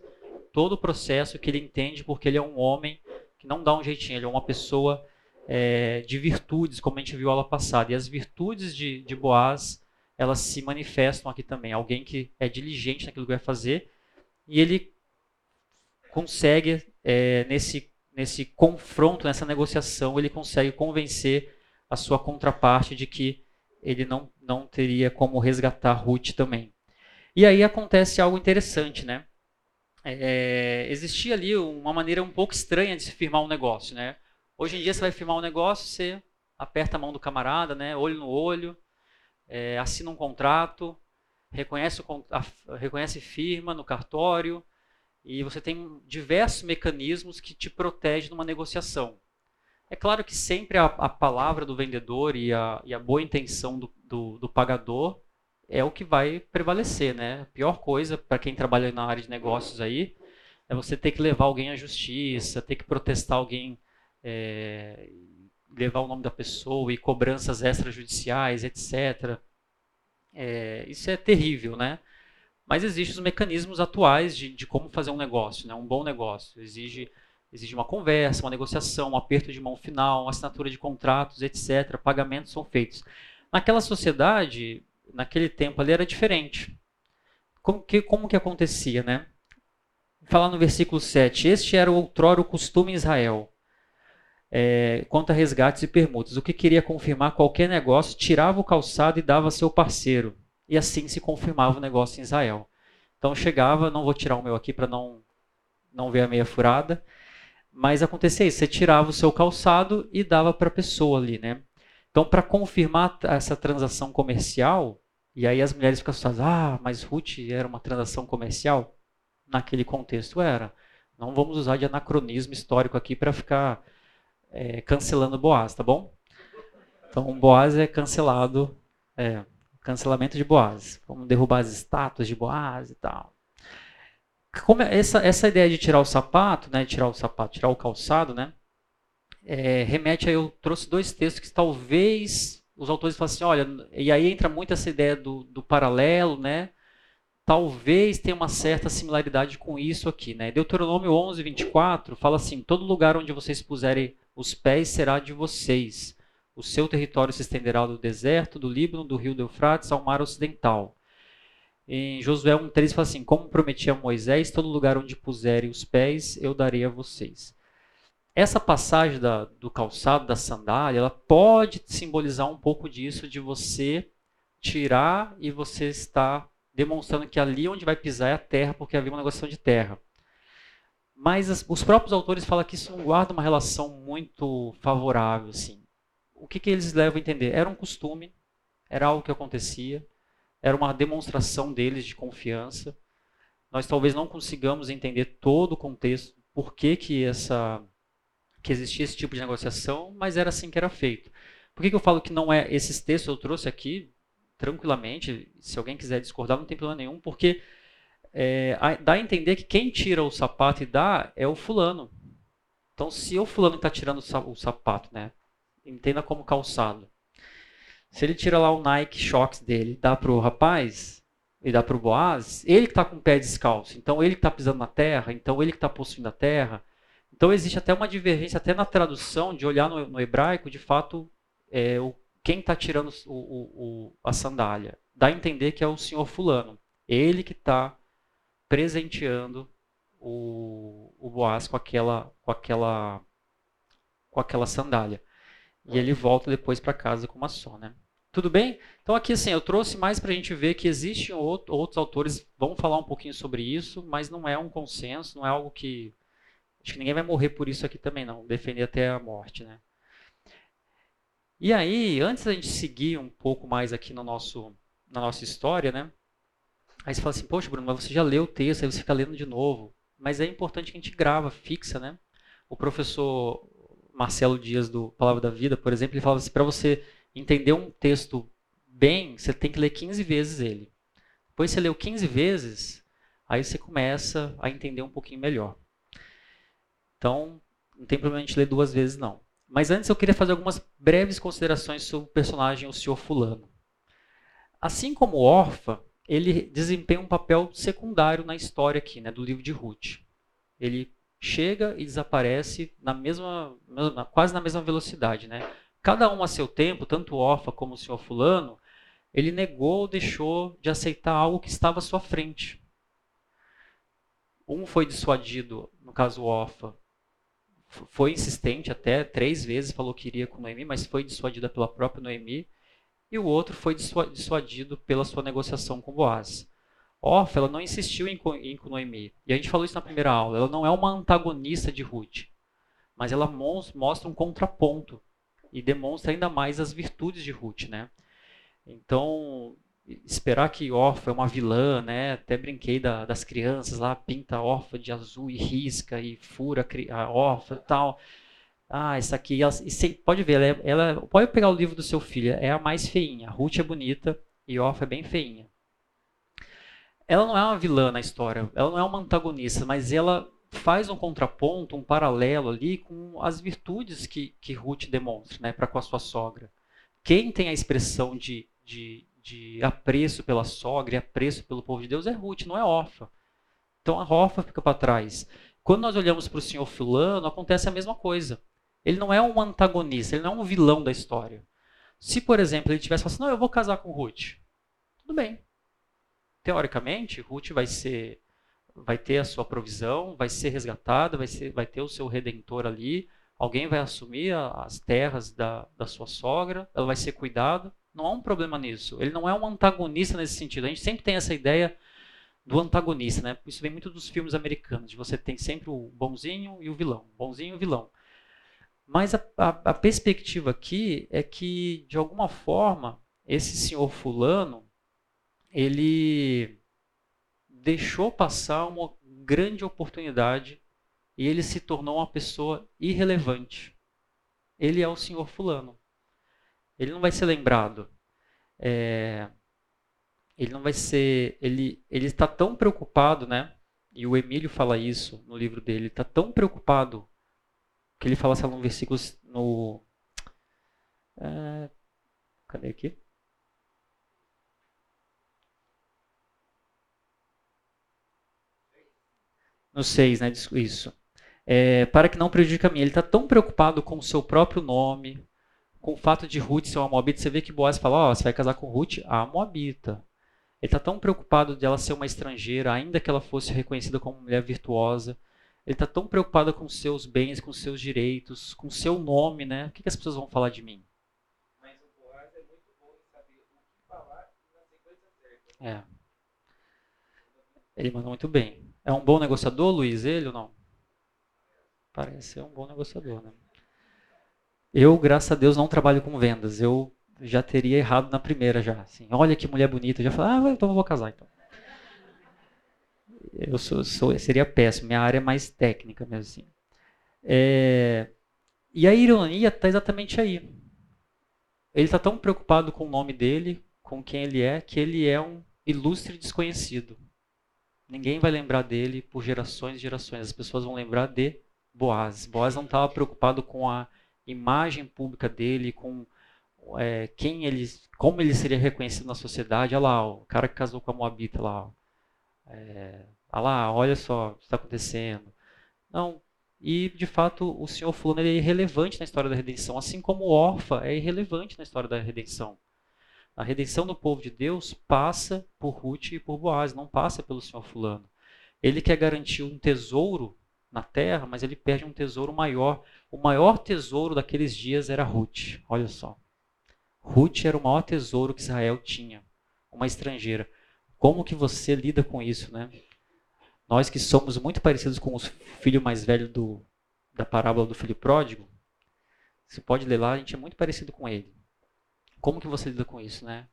todo o processo que ele entende, porque ele é um homem que não dá um jeitinho, ele é uma pessoa é, de virtudes, como a gente viu aula passada. E as virtudes de, de Boaz, elas se manifestam aqui também. Alguém que é diligente naquilo que vai fazer e ele consegue, é, nesse, nesse confronto, nessa negociação, ele consegue convencer a sua contraparte de que ele não, não teria como resgatar Ruth também. E aí acontece algo interessante, né? É, existia ali uma maneira um pouco estranha de se firmar um negócio, né? Hoje em dia você vai firmar um negócio, você aperta a mão do camarada, né? Olho no olho, é, assina um contrato, reconhece, o, a, reconhece firma no cartório e você tem diversos mecanismos que te protegem numa negociação. É claro que sempre a, a palavra do vendedor e a, e a boa intenção do, do, do, pagador é o que vai prevalecer, né? A pior coisa para quem trabalha na área de negócios aí é você ter que levar alguém à justiça, ter que protestar alguém, é, levar o nome da pessoa e cobranças extrajudiciais, etc. É, isso é terrível, né? Mas existem os mecanismos atuais de, de como fazer um negócio, né? um bom negócio. Exige Exige uma conversa, uma negociação, um aperto de mão final, uma assinatura de contratos, etc. Pagamentos são feitos. Naquela sociedade, naquele tempo ali era diferente. Como que, como que acontecia, né? Falar no versículo 7. Este era outrora o costume em Israel. É, quanto a resgates e permutas. O que queria confirmar qualquer negócio, tirava o calçado e dava a seu parceiro. E assim se confirmava o negócio em Israel. Então chegava, não vou tirar o meu aqui para não, não ver a meia furada. Mas acontecia isso, você tirava o seu calçado e dava para a pessoa ali, né? Então, para confirmar essa transação comercial, e aí as mulheres ficam assustadas, ah, mas Ruth era uma transação comercial? Naquele contexto era. Não vamos usar de anacronismo histórico aqui para ficar é, cancelando Boaz, tá bom? Então, Boaz é cancelado, é, cancelamento de Boaz. Vamos derrubar as estátuas de Boaz e tal como é essa, essa ideia de tirar o sapato, né, tirar o sapato, tirar o calçado, né, é, remete a eu trouxe dois textos que talvez os autores falem assim, olha, e aí entra muito essa ideia do, do paralelo, né, talvez tenha uma certa similaridade com isso aqui, né. Deuteronômio 11, 24 fala assim, todo lugar onde vocês puserem os pés será de vocês, o seu território se estenderá do deserto, do Líbano, do rio do Eufrates ao mar ocidental. Em Josué 1,3 fala assim: Como prometi a Moisés, todo lugar onde puserem os pés, eu darei a vocês. Essa passagem da, do calçado, da sandália, ela pode simbolizar um pouco disso, de você tirar e você está demonstrando que ali onde vai pisar é a terra, porque havia uma negociação de terra. Mas as, os próprios autores falam que isso não guarda uma relação muito favorável. Assim. O que, que eles levam a entender? Era um costume, era algo que acontecia era uma demonstração deles de confiança. Nós talvez não consigamos entender todo o contexto, por que, que, essa, que existia esse tipo de negociação, mas era assim que era feito. Por que, que eu falo que não é esses textos eu trouxe aqui tranquilamente? Se alguém quiser discordar, não tem problema nenhum, porque é, dá a entender que quem tira o sapato e dá é o fulano. Então, se o fulano está tirando o sapato, né, entenda como calçado. Se ele tira lá o Nike Shox dele dá pro rapaz, e dá pro Boaz, ele que está com o pé descalço. Então ele que está pisando na terra, então ele que está possuindo a terra. Então existe até uma divergência, até na tradução, de olhar no, no hebraico, de fato, é, o, quem está tirando o, o, a sandália. Dá a entender que é o senhor fulano. Ele que está presenteando o, o Boaz com aquela, com aquela, com aquela sandália. E ele volta depois para casa com uma só, né? Tudo bem? Então aqui assim, eu trouxe mais para a gente ver que existem outros autores vão falar um pouquinho sobre isso, mas não é um consenso, não é algo que acho que ninguém vai morrer por isso aqui também não, defender até a morte, né? E aí, antes da gente seguir um pouco mais aqui no nosso na nossa história, né? Aí você fala assim, poxa, Bruno, mas você já leu o texto, aí você fica lendo de novo. Mas é importante que a gente grava, fixa, né? O professor Marcelo Dias do Palavra da Vida, por exemplo, ele falava assim, para você entender um texto bem, você tem que ler 15 vezes ele. Depois você leu 15 vezes, aí você começa a entender um pouquinho melhor. Então, não tem problema a gente ler duas vezes, não. Mas antes eu queria fazer algumas breves considerações sobre o personagem, o Sr. Fulano. Assim como Orfa, ele desempenha um papel secundário na história aqui, né, do livro de Ruth. Ele chega e desaparece na mesma, quase na mesma velocidade, né? Cada um a seu tempo, tanto Orfa como o senhor fulano, ele negou ou deixou de aceitar algo que estava à sua frente. Um foi dissuadido, no caso Orfa, foi insistente até três vezes, falou que iria com Noemi, mas foi dissuadida pela própria Noemi. E o outro foi dissuadido pela sua negociação com Boaz. Orfa, ela não insistiu em, com Noemi. E a gente falou isso na primeira aula. Ela não é uma antagonista de Ruth, mas ela mostra um contraponto e demonstra ainda mais as virtudes de Ruth, né? Então, esperar que Orfa é uma vilã, né? Até brinquei da, das crianças lá, pinta Orfa de azul e risca e fura a Orfa e tal. Ah, essa aqui, ela, pode ver, ela, é, ela, pode pegar o livro do seu filho, é a mais feinha. Ruth é bonita e Orfa é bem feinha. Ela não é uma vilã na história, ela não é uma antagonista, mas ela faz um contraponto, um paralelo ali com as virtudes que, que Ruth demonstra né, para com a sua sogra. Quem tem a expressão de, de, de apreço pela sogra e apreço pelo povo de Deus é Ruth, não é Orfa. Então a Orfa fica para trás. Quando nós olhamos para o senhor fulano, acontece a mesma coisa. Ele não é um antagonista, ele não é um vilão da história. Se, por exemplo, ele tivesse falado assim, não, eu vou casar com Ruth. Tudo bem. Teoricamente, Ruth vai ser vai ter a sua provisão, vai ser resgatada, vai, ser, vai ter o seu redentor ali, alguém vai assumir a, as terras da, da sua sogra, ela vai ser cuidada. Não há um problema nisso. Ele não é um antagonista nesse sentido. A gente sempre tem essa ideia do antagonista, né? Isso vem muito dos filmes americanos, de você tem sempre o bonzinho e o vilão, bonzinho e o vilão. Mas a, a, a perspectiva aqui é que, de alguma forma, esse senhor fulano, ele deixou passar uma grande oportunidade e ele se tornou uma pessoa irrelevante. Ele é o senhor fulano. Ele não vai ser lembrado. É, ele não vai ser. Ele ele está tão preocupado, né? E o Emílio fala isso no livro dele. Está tão preocupado que ele fala, lá, no versículo no é, cadê aqui? No 6, né? Isso. É, para que não prejudique a mim. Ele está tão preocupado com o seu próprio nome, com o fato de Ruth ser uma Moabita. Você vê que Boaz fala: oh, você vai casar com Ruth, a Moabita. Ele está tão preocupado de ela ser uma estrangeira, ainda que ela fosse reconhecida como mulher virtuosa. Ele está tão preocupado com seus bens, com seus direitos, com seu nome, né? O que, que as pessoas vão falar de mim? Mas o Boaz é muito bom em saber o que falar na sequência certa. É. Ele mandou muito bem. É um bom negociador, Luiz, ele ou não? Parece ser um bom negociador, né? Eu, graças a Deus, não trabalho com vendas. Eu já teria errado na primeira já. Assim, olha que mulher bonita. Eu já falei, ah, então eu vou casar então. Eu sou, sou, seria péssimo. Minha área é mais técnica mesmo assim. É, e a ironia está exatamente aí. Ele está tão preocupado com o nome dele, com quem ele é, que ele é um ilustre desconhecido. Ninguém vai lembrar dele por gerações e gerações. As pessoas vão lembrar de Boaz. Boaz não estava preocupado com a imagem pública dele, com é, quem ele, como ele seria reconhecido na sociedade. Olha lá, o cara que casou com a Moabita lá. É, olha lá, olha só o que está acontecendo. Não, e de fato o senhor fulano é irrelevante na história da redenção, assim como Orfa é irrelevante na história da redenção. A redenção do povo de Deus passa por Ruth e por Boaz, não passa pelo senhor fulano. Ele quer garantir um tesouro na terra, mas ele perde um tesouro maior. O maior tesouro daqueles dias era Ruth. Olha só. Ruth era o maior tesouro que Israel tinha, uma estrangeira. Como que você lida com isso, né? Nós que somos muito parecidos com o filho mais velho do, da parábola do filho pródigo, você pode ler lá, a gente é muito parecido com ele. Como que você lida com isso, né?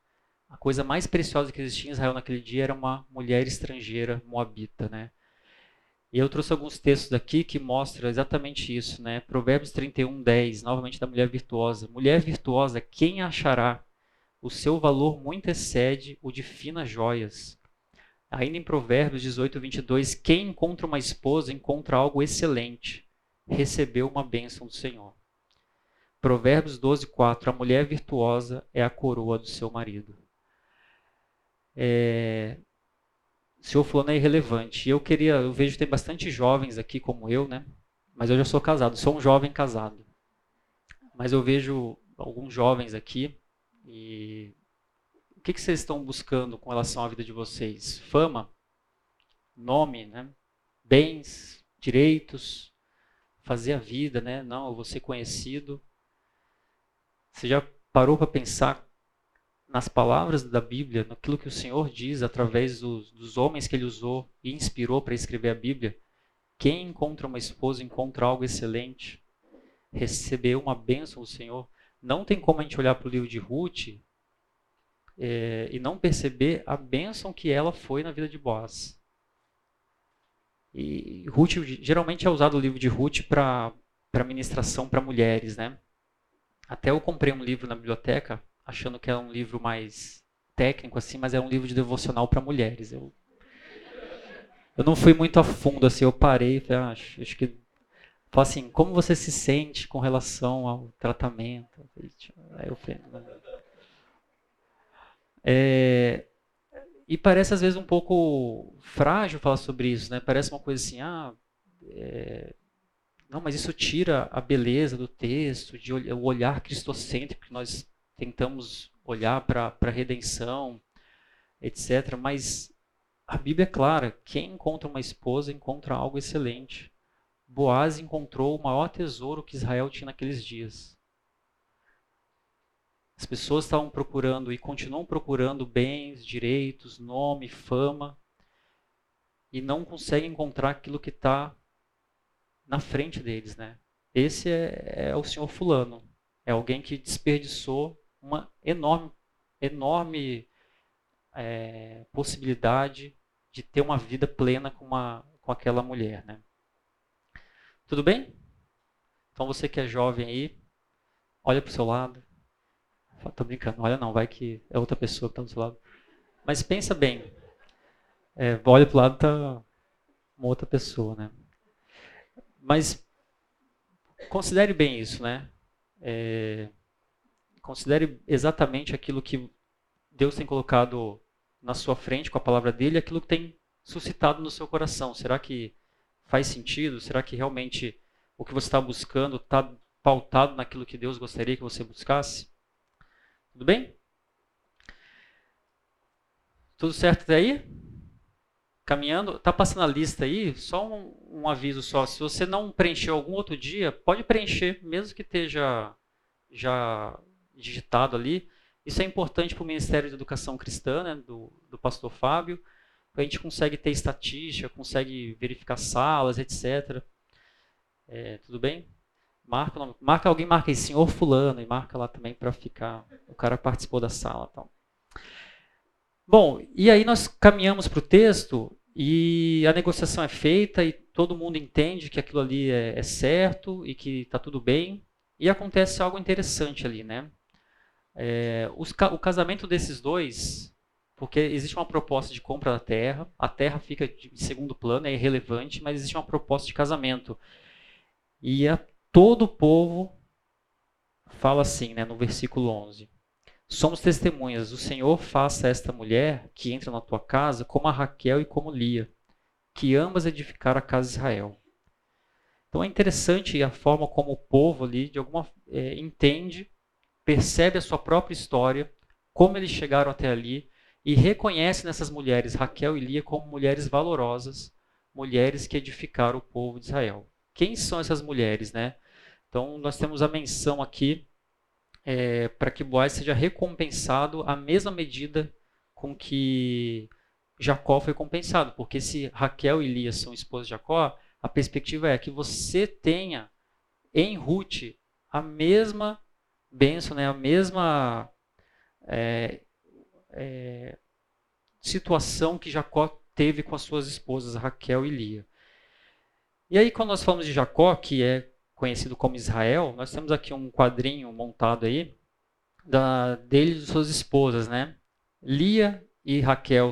A coisa mais preciosa que existia em Israel naquele dia era uma mulher estrangeira moabita, né? E eu trouxe alguns textos aqui que mostram exatamente isso, né? Provérbios 31, 10, novamente da mulher virtuosa. Mulher virtuosa, quem achará? O seu valor muito excede o de finas joias. Ainda em Provérbios 18, 22, quem encontra uma esposa encontra algo excelente, recebeu uma bênção do Senhor. Provérbios 12, 4, a mulher virtuosa é a coroa do seu marido. É, o senhor fulano é irrelevante. Eu queria, eu vejo que tem bastante jovens aqui como eu, né? Mas eu já sou casado, sou um jovem casado. Mas eu vejo alguns jovens aqui e o que, que vocês estão buscando com relação à vida de vocês? Fama? Nome? Né? Bens? Direitos? Fazer a vida, né? Não, eu vou ser conhecido. Você já parou para pensar nas palavras da Bíblia, naquilo que o Senhor diz através dos, dos homens que ele usou e inspirou para escrever a Bíblia? Quem encontra uma esposa encontra algo excelente, recebeu uma bênção do Senhor. Não tem como a gente olhar para o livro de Ruth é, e não perceber a bênção que ela foi na vida de Boaz. E Ruth, geralmente é usado o livro de Ruth para ministração para mulheres, né? Até eu comprei um livro na biblioteca, achando que é um livro mais técnico assim, mas é um livro de devocional para mulheres. Eu, eu não fui muito a fundo assim, eu parei, falei, ah, acho, acho que assim, como você se sente com relação ao tratamento? Aí eu falei, é, e parece às vezes um pouco frágil falar sobre isso, né? Parece uma coisa assim, ah, é, não, mas isso tira a beleza do texto, de o olhar cristocêntrico que nós tentamos olhar para a redenção, etc. Mas a Bíblia é clara: quem encontra uma esposa encontra algo excelente. Boaz encontrou o maior tesouro que Israel tinha naqueles dias. As pessoas estavam procurando e continuam procurando bens, direitos, nome, fama, e não conseguem encontrar aquilo que está na frente deles, né? Esse é, é, o senhor fulano. É alguém que desperdiçou uma enorme, enorme é, possibilidade de ter uma vida plena com, uma, com aquela mulher, né? Tudo bem? Então você que é jovem aí, olha para o seu lado, Tô brincando, olha não, vai que é outra pessoa que está do seu lado. Mas pensa bem. É, olha para o lado, tá uma outra pessoa, né? Mas considere bem isso, né? É, considere exatamente aquilo que Deus tem colocado na sua frente com a palavra dele, aquilo que tem suscitado no seu coração. Será que faz sentido? Será que realmente o que você está buscando está pautado naquilo que Deus gostaria que você buscasse? Tudo bem? Tudo certo até aí? Caminhando, tá passando a lista aí, só um, um, aviso só, se você não preencheu algum outro dia, pode preencher, mesmo que esteja já digitado ali. Isso é importante para o Ministério de Educação Cristã, né, do, do pastor Fábio, a gente consegue ter estatística, consegue verificar salas, etc. É, tudo bem? Marca, marca alguém marca aí, senhor fulano, e marca lá também para ficar. O cara participou da sala. Então. Bom, e aí nós caminhamos para o texto e a negociação é feita e todo mundo entende que aquilo ali é, é certo e que está tudo bem. E acontece algo interessante ali, né? É, os, o casamento desses dois, porque existe uma proposta de compra da terra, a terra fica de segundo plano, é irrelevante, mas existe uma proposta de casamento. E a todo o povo fala assim, né, no versículo 11: Somos testemunhas, o Senhor faça esta mulher que entra na tua casa como a Raquel e como Lia, que ambas edificaram a casa de Israel. Então é interessante a forma como o povo ali, de alguma é, entende, percebe a sua própria história, como eles chegaram até ali e reconhece nessas mulheres, Raquel e Lia, como mulheres valorosas, mulheres que edificaram o povo de Israel. Quem são essas mulheres, né? Então nós temos a menção aqui é, para que Boaz seja recompensado à mesma medida com que Jacó foi compensado, porque se Raquel e Lia são esposas de Jacó, a perspectiva é que você tenha em Ruth a mesma bênção, né, a mesma é, é, situação que Jacó teve com as suas esposas, Raquel e Lia. E aí, quando nós falamos de Jacó, que é conhecido como Israel, nós temos aqui um quadrinho montado aí da, dele e de suas esposas, né? Lia e Raquel.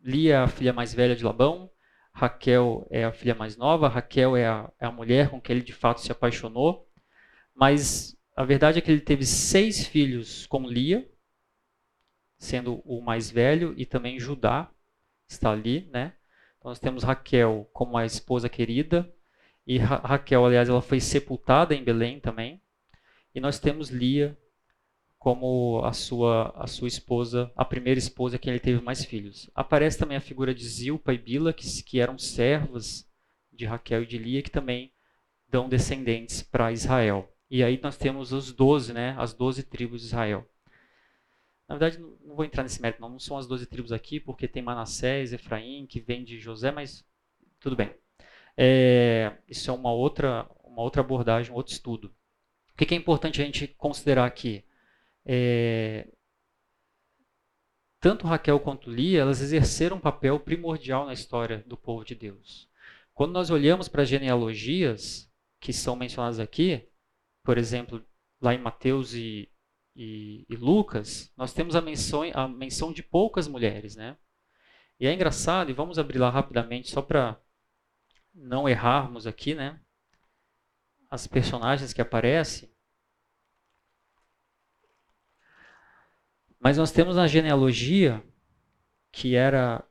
Lia é a filha mais velha de Labão, Raquel é a filha mais nova, Raquel é a, é a mulher com quem ele de fato se apaixonou. Mas a verdade é que ele teve seis filhos com Lia, sendo o mais velho, e também Judá está ali, né? Então nós temos Raquel como a esposa querida, e Ra Raquel, aliás, ela foi sepultada em Belém também. E nós temos Lia como a sua, a sua esposa, a primeira esposa que ele teve mais filhos. Aparece também a figura de Zilpa e Bila, que, que eram servas de Raquel e de Lia, que também dão descendentes para Israel. E aí nós temos os doze, né, as doze tribos de Israel. Na verdade, não vou entrar nesse mérito, não, não são as doze tribos aqui, porque tem Manassés, Efraim, que vem de José, mas tudo bem. É, isso é uma outra, uma outra abordagem, um outro estudo. O que é importante a gente considerar aqui? É, tanto Raquel quanto Lia, elas exerceram um papel primordial na história do povo de Deus. Quando nós olhamos para as genealogias que são mencionadas aqui, por exemplo, lá em Mateus e, e, e Lucas, nós temos a menção, a menção de poucas mulheres, né? E é engraçado, e vamos abrir lá rapidamente só para não errarmos aqui, né? As personagens que aparecem. Mas nós temos na genealogia, que era.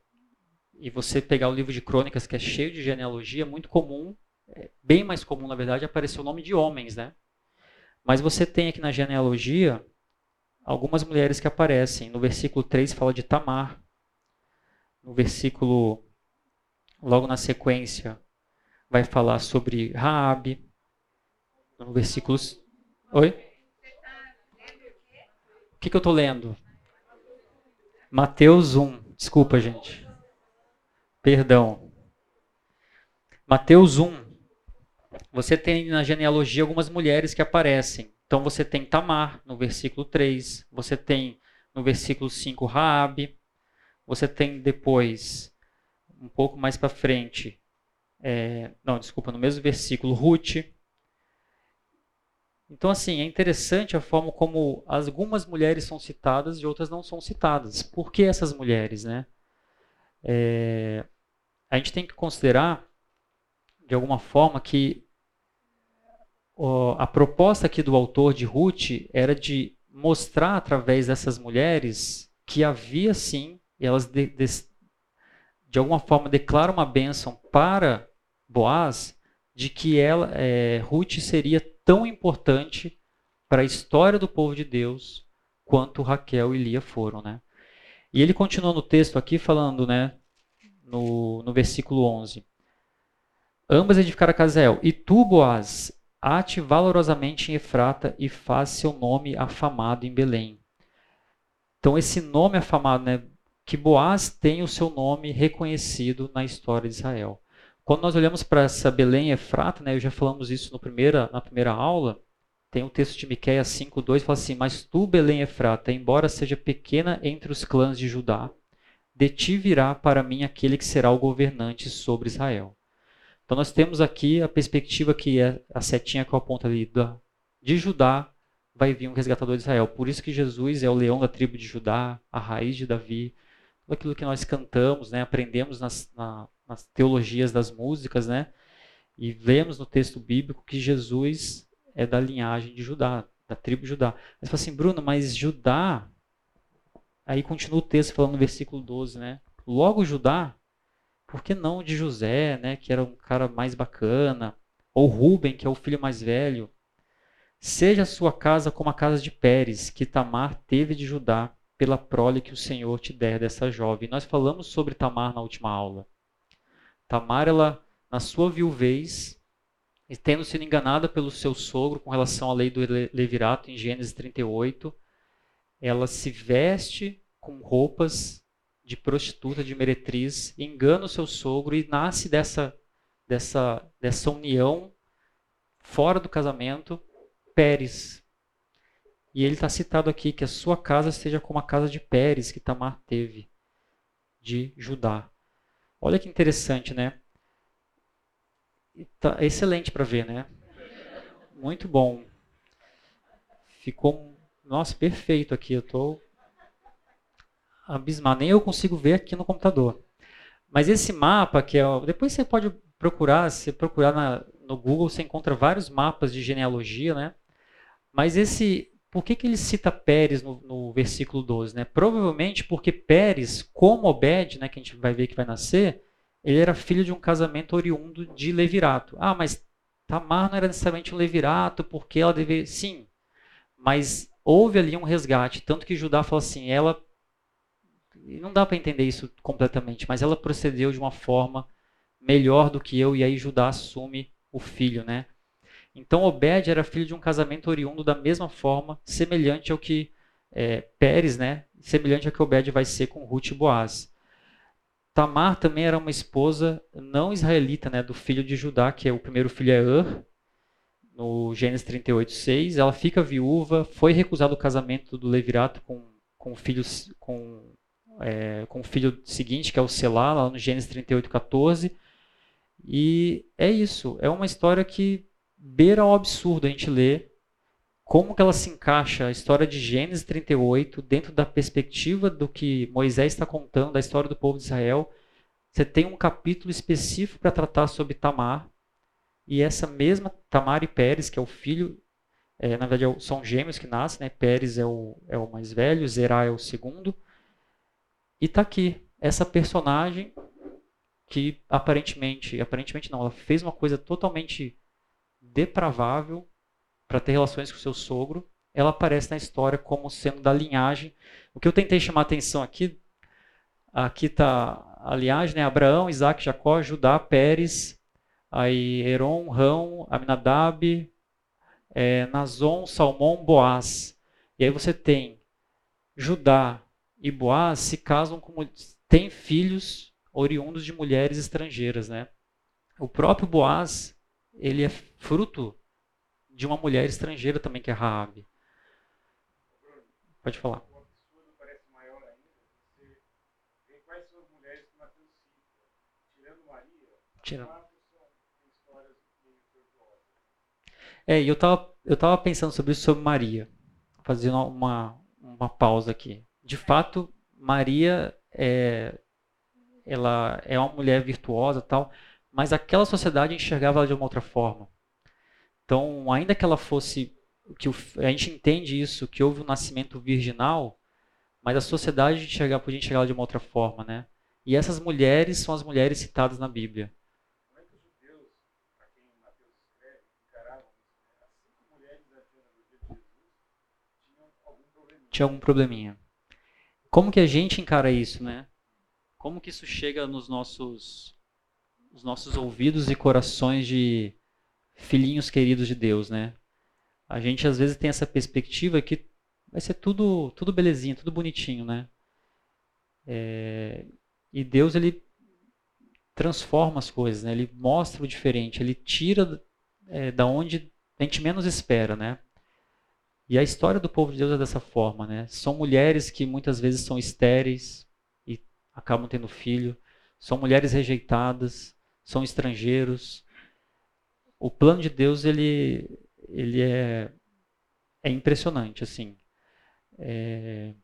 E você pegar o livro de crônicas, que é cheio de genealogia, muito comum, é bem mais comum, na verdade, aparecer o nome de homens, né? Mas você tem aqui na genealogia algumas mulheres que aparecem. No versículo 3 fala de Tamar. No versículo, logo na sequência, vai falar sobre Raabe. No versículo... Oi? O que, que eu estou lendo? Mateus 1. Desculpa, gente. Perdão. Mateus 1. Você tem na genealogia algumas mulheres que aparecem. Então você tem Tamar no versículo 3, você tem no versículo 5 Raabe, você tem depois um pouco mais para frente é, não, desculpa, no mesmo versículo, Ruth. Então, assim, é interessante a forma como algumas mulheres são citadas e outras não são citadas. Por que essas mulheres, né? É, a gente tem que considerar, de alguma forma, que ó, a proposta aqui do autor de Ruth era de mostrar através dessas mulheres que havia sim, elas de, de, de alguma forma declaram uma bênção para Boaz de que ela, é, Ruth seria tão importante para a história do povo de Deus quanto Raquel e Lia foram, né? E ele continua no texto aqui falando, né, no, no versículo 11. Ambas edificaram a Casel. E tu, Boaz, ate valorosamente em Efrata e faz seu nome afamado em Belém. Então esse nome afamado, né, que Boaz tem o seu nome reconhecido na história de Israel. Quando nós olhamos para essa Belém Efrata, né, eu já falamos isso no primeira, na primeira aula, tem um texto de Miqueias 5:2 fala assim: "Mas tu, Belém Efrata, embora seja pequena entre os clãs de Judá, de ti virá para mim aquele que será o governante sobre Israel." Então nós temos aqui a perspectiva que é a setinha que eu aponto ali da, de Judá vai vir um resgatador de Israel. Por isso que Jesus é o leão da tribo de Judá, a raiz de Davi. Tudo aquilo que nós cantamos, né, aprendemos nas, na, nas teologias das músicas, né? E vemos no texto bíblico que Jesus é da linhagem de Judá, da tribo de Judá. Mas fala assim, Bruno, mas Judá. Aí continua o texto falando no versículo 12, né? Logo Judá, por que não de José, né? Que era um cara mais bacana. ou Ruben, que é o filho mais velho, seja a sua casa como a casa de Pérez, que Tamar teve de Judá, pela prole que o Senhor te der dessa jovem. Nós falamos sobre Tamar na última aula. Tamar, ela, na sua viuvez, e tendo sido enganada pelo seu sogro com relação à lei do levirato em Gênesis 38, ela se veste com roupas de prostituta, de meretriz, engana o seu sogro e nasce dessa, dessa, dessa união fora do casamento, Pérez. E ele está citado aqui que a sua casa seja como a casa de Pérez que Tamar teve de Judá. Olha que interessante, né? Tá excelente para ver, né? Muito bom. Ficou, nossa, perfeito aqui. Eu estou abismado. Nem eu consigo ver aqui no computador. Mas esse mapa, que é. Depois você pode procurar, se procurar na, no Google, você encontra vários mapas de genealogia, né? Mas esse. Por que, que ele cita Pérez no, no versículo 12? Né? Provavelmente porque Pérez, como Obed, né, que a gente vai ver que vai nascer, ele era filho de um casamento oriundo de Levirato. Ah, mas Tamar não era necessariamente um Levirato, porque ela deveria. Sim, mas houve ali um resgate. Tanto que Judá fala assim: ela não dá para entender isso completamente, mas ela procedeu de uma forma melhor do que eu, e aí Judá assume o filho, né? Então Obed era filho de um casamento oriundo da mesma forma, semelhante ao que é, Pérez, né? Semelhante ao que Obed vai ser com Ruth e Boaz. Tamar também era uma esposa não israelita, né? Do filho de Judá, que é o primeiro filho é Ur, no Gênesis 38, 6. Ela fica viúva, foi recusado o casamento do Levirato com, com, filhos, com é, com o filho seguinte, que é o Selá, lá no Gênesis 38, 14. E é isso, é uma história que beira ao absurdo a gente ler como que ela se encaixa a história de Gênesis 38 dentro da perspectiva do que Moisés está contando, da história do povo de Israel. Você tem um capítulo específico para tratar sobre Tamar, e essa mesma Tamar e Pérez, que é o filho, é, na verdade é são gêmeos que nascem, né? Pérez é o, é o mais velho, Zerá é o segundo, e tá aqui, essa personagem que aparentemente, aparentemente não, ela fez uma coisa totalmente depravável para ter relações com seu sogro. Ela aparece na história como sendo da linhagem. O que eu tentei chamar a atenção aqui, aqui está a linhagem, né? Abraão, Isaac, Jacó, Judá, Pérez, aí Heron, Rão, Aminadab, é, Nazon, Salmão, Boaz. E aí você tem Judá, e Boaz se casam com têm filhos oriundos de mulheres estrangeiras, né? O próprio Boaz, ele é fruto de uma mulher estrangeira também que é Raabe. Pode falar. Tirando. É, eu estava eu tava pensando sobre isso sobre Maria, fazendo uma, uma pausa aqui de fato, Maria é, ela é uma mulher virtuosa tal, mas aquela sociedade enxergava ela de uma outra forma. Então, ainda que ela fosse que a gente entende isso, que houve um nascimento virginal, mas a sociedade enxergava, podia enxergar ela de uma outra forma, né? E essas mulheres são as mulheres citadas na Bíblia. Tinha algum probleminha. Como que a gente encara isso, né? Como que isso chega nos nossos, nos nossos ouvidos e corações de filhinhos queridos de Deus, né? A gente às vezes tem essa perspectiva que vai ser tudo, tudo belezinha, tudo bonitinho, né? É, e Deus ele transforma as coisas, né? Ele mostra o diferente, ele tira é, da onde a gente menos espera, né? E a história do povo de Deus é dessa forma, né? São mulheres que muitas vezes são estéreis e acabam tendo filho, são mulheres rejeitadas, são estrangeiros. O plano de Deus ele ele é é impressionante assim. É,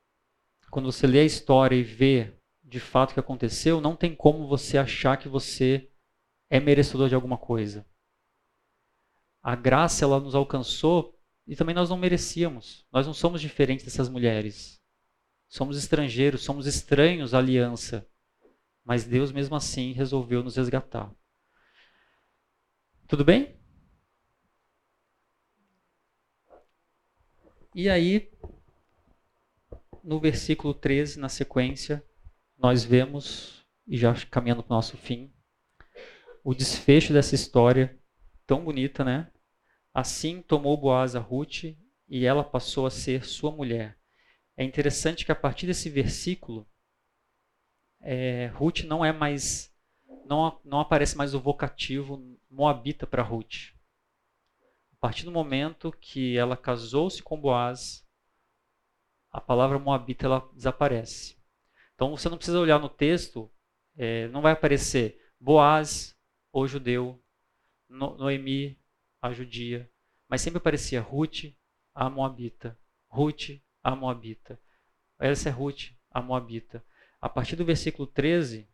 quando você lê a história e vê de fato o que aconteceu, não tem como você achar que você é merecedor de alguma coisa. A graça ela nos alcançou e também nós não merecíamos. Nós não somos diferentes dessas mulheres. Somos estrangeiros, somos estranhos à aliança. Mas Deus, mesmo assim, resolveu nos resgatar. Tudo bem? E aí, no versículo 13, na sequência, nós vemos, e já caminhando para o nosso fim, o desfecho dessa história tão bonita, né? Assim tomou Boaz a Ruth e ela passou a ser sua mulher. É interessante que a partir desse versículo, é, Ruth não é mais, não, não aparece mais o vocativo moabita para Ruth. A partir do momento que ela casou-se com Boaz, a palavra moabita ela desaparece. Então você não precisa olhar no texto, é, não vai aparecer Boaz, o judeu, Noemi, a judia, mas sempre aparecia Ruth, a moabita, Ruth, a moabita. Essa é Ruth, a moabita. A partir do versículo 13,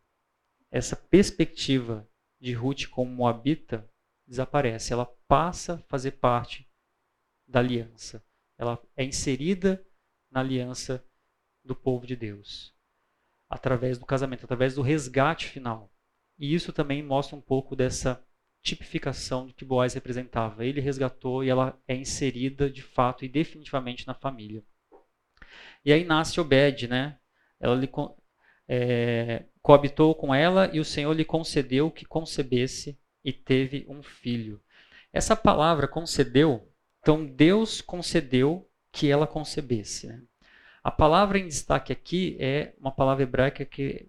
essa perspectiva de Ruth como moabita desaparece. Ela passa a fazer parte da aliança. Ela é inserida na aliança do povo de Deus, através do casamento, através do resgate final. E isso também mostra um pouco dessa tipificação do que Boaz representava. Ele resgatou e ela é inserida de fato e definitivamente na família. E aí nasce Obed, né? Ela é, coabitou com ela e o Senhor lhe concedeu que concebesse e teve um filho. Essa palavra concedeu, então Deus concedeu que ela concebesse. Né? A palavra em destaque aqui é uma palavra hebraica que,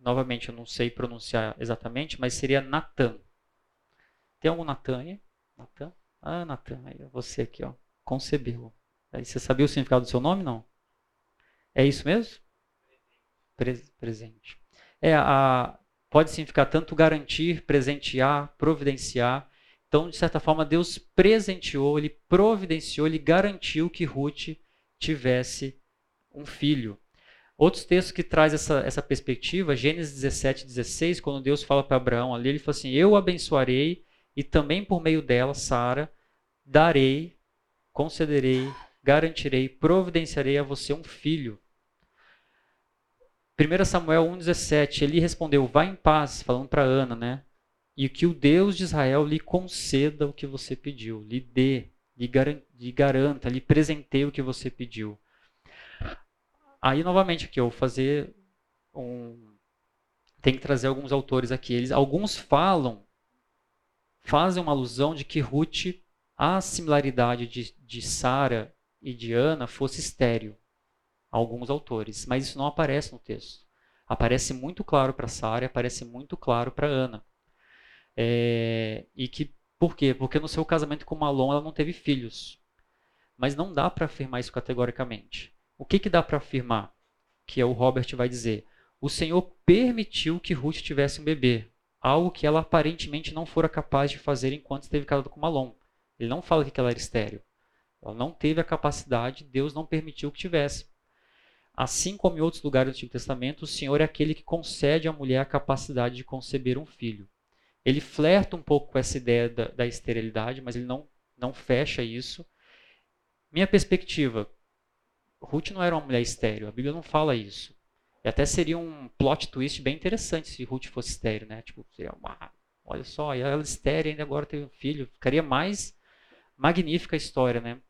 novamente, eu não sei pronunciar exatamente, mas seria Natan. Tem algum Natan aí? Natan? Ah, Natan, aí, você aqui, ó, concebeu. Aí, você sabia o significado do seu nome, não? É isso mesmo? Presente. É, a, pode significar tanto garantir, presentear, providenciar. Então, de certa forma, Deus presenteou, ele providenciou, ele garantiu que Ruth tivesse um filho. Outros textos que traz essa, essa perspectiva, Gênesis 17, 16, quando Deus fala para Abraão ali, ele fala assim: Eu abençoarei e também por meio dela, Sara, darei, concederei, garantirei, providenciarei a você um filho. 1 Samuel 1,17, ele respondeu: Vá em paz, falando para Ana, né? E que o Deus de Israel lhe conceda o que você pediu, lhe dê, lhe garanta, lhe presenteie o que você pediu. Aí, novamente, aqui eu vou fazer um. Tem que trazer alguns autores aqui. Eles, alguns falam, fazem uma alusão de que Ruth, a similaridade de, de Sara e de Ana fosse estéreo alguns autores, mas isso não aparece no texto. Aparece muito claro para Sara, aparece muito claro para Ana. É, e que por quê? Porque no seu casamento com Malon ela não teve filhos. Mas não dá para afirmar isso categoricamente. O que, que dá para afirmar? Que é o Robert vai dizer. O Senhor permitiu que Ruth tivesse um bebê, algo que ela aparentemente não fora capaz de fazer enquanto esteve casada com Malon. Ele não fala que ela era estéreo. Ela não teve a capacidade, Deus não permitiu que tivesse. Assim como em outros lugares do Antigo Testamento, o Senhor é aquele que concede à mulher a capacidade de conceber um filho. Ele flerta um pouco com essa ideia da, da esterilidade, mas ele não, não fecha isso. Minha perspectiva, Ruth não era uma mulher estéril, a Bíblia não fala isso. E até seria um plot twist bem interessante se Ruth fosse estéril, né? Tipo, seria uma, olha só, ela estéril ainda agora teve um filho, ficaria mais magnífica a história, né?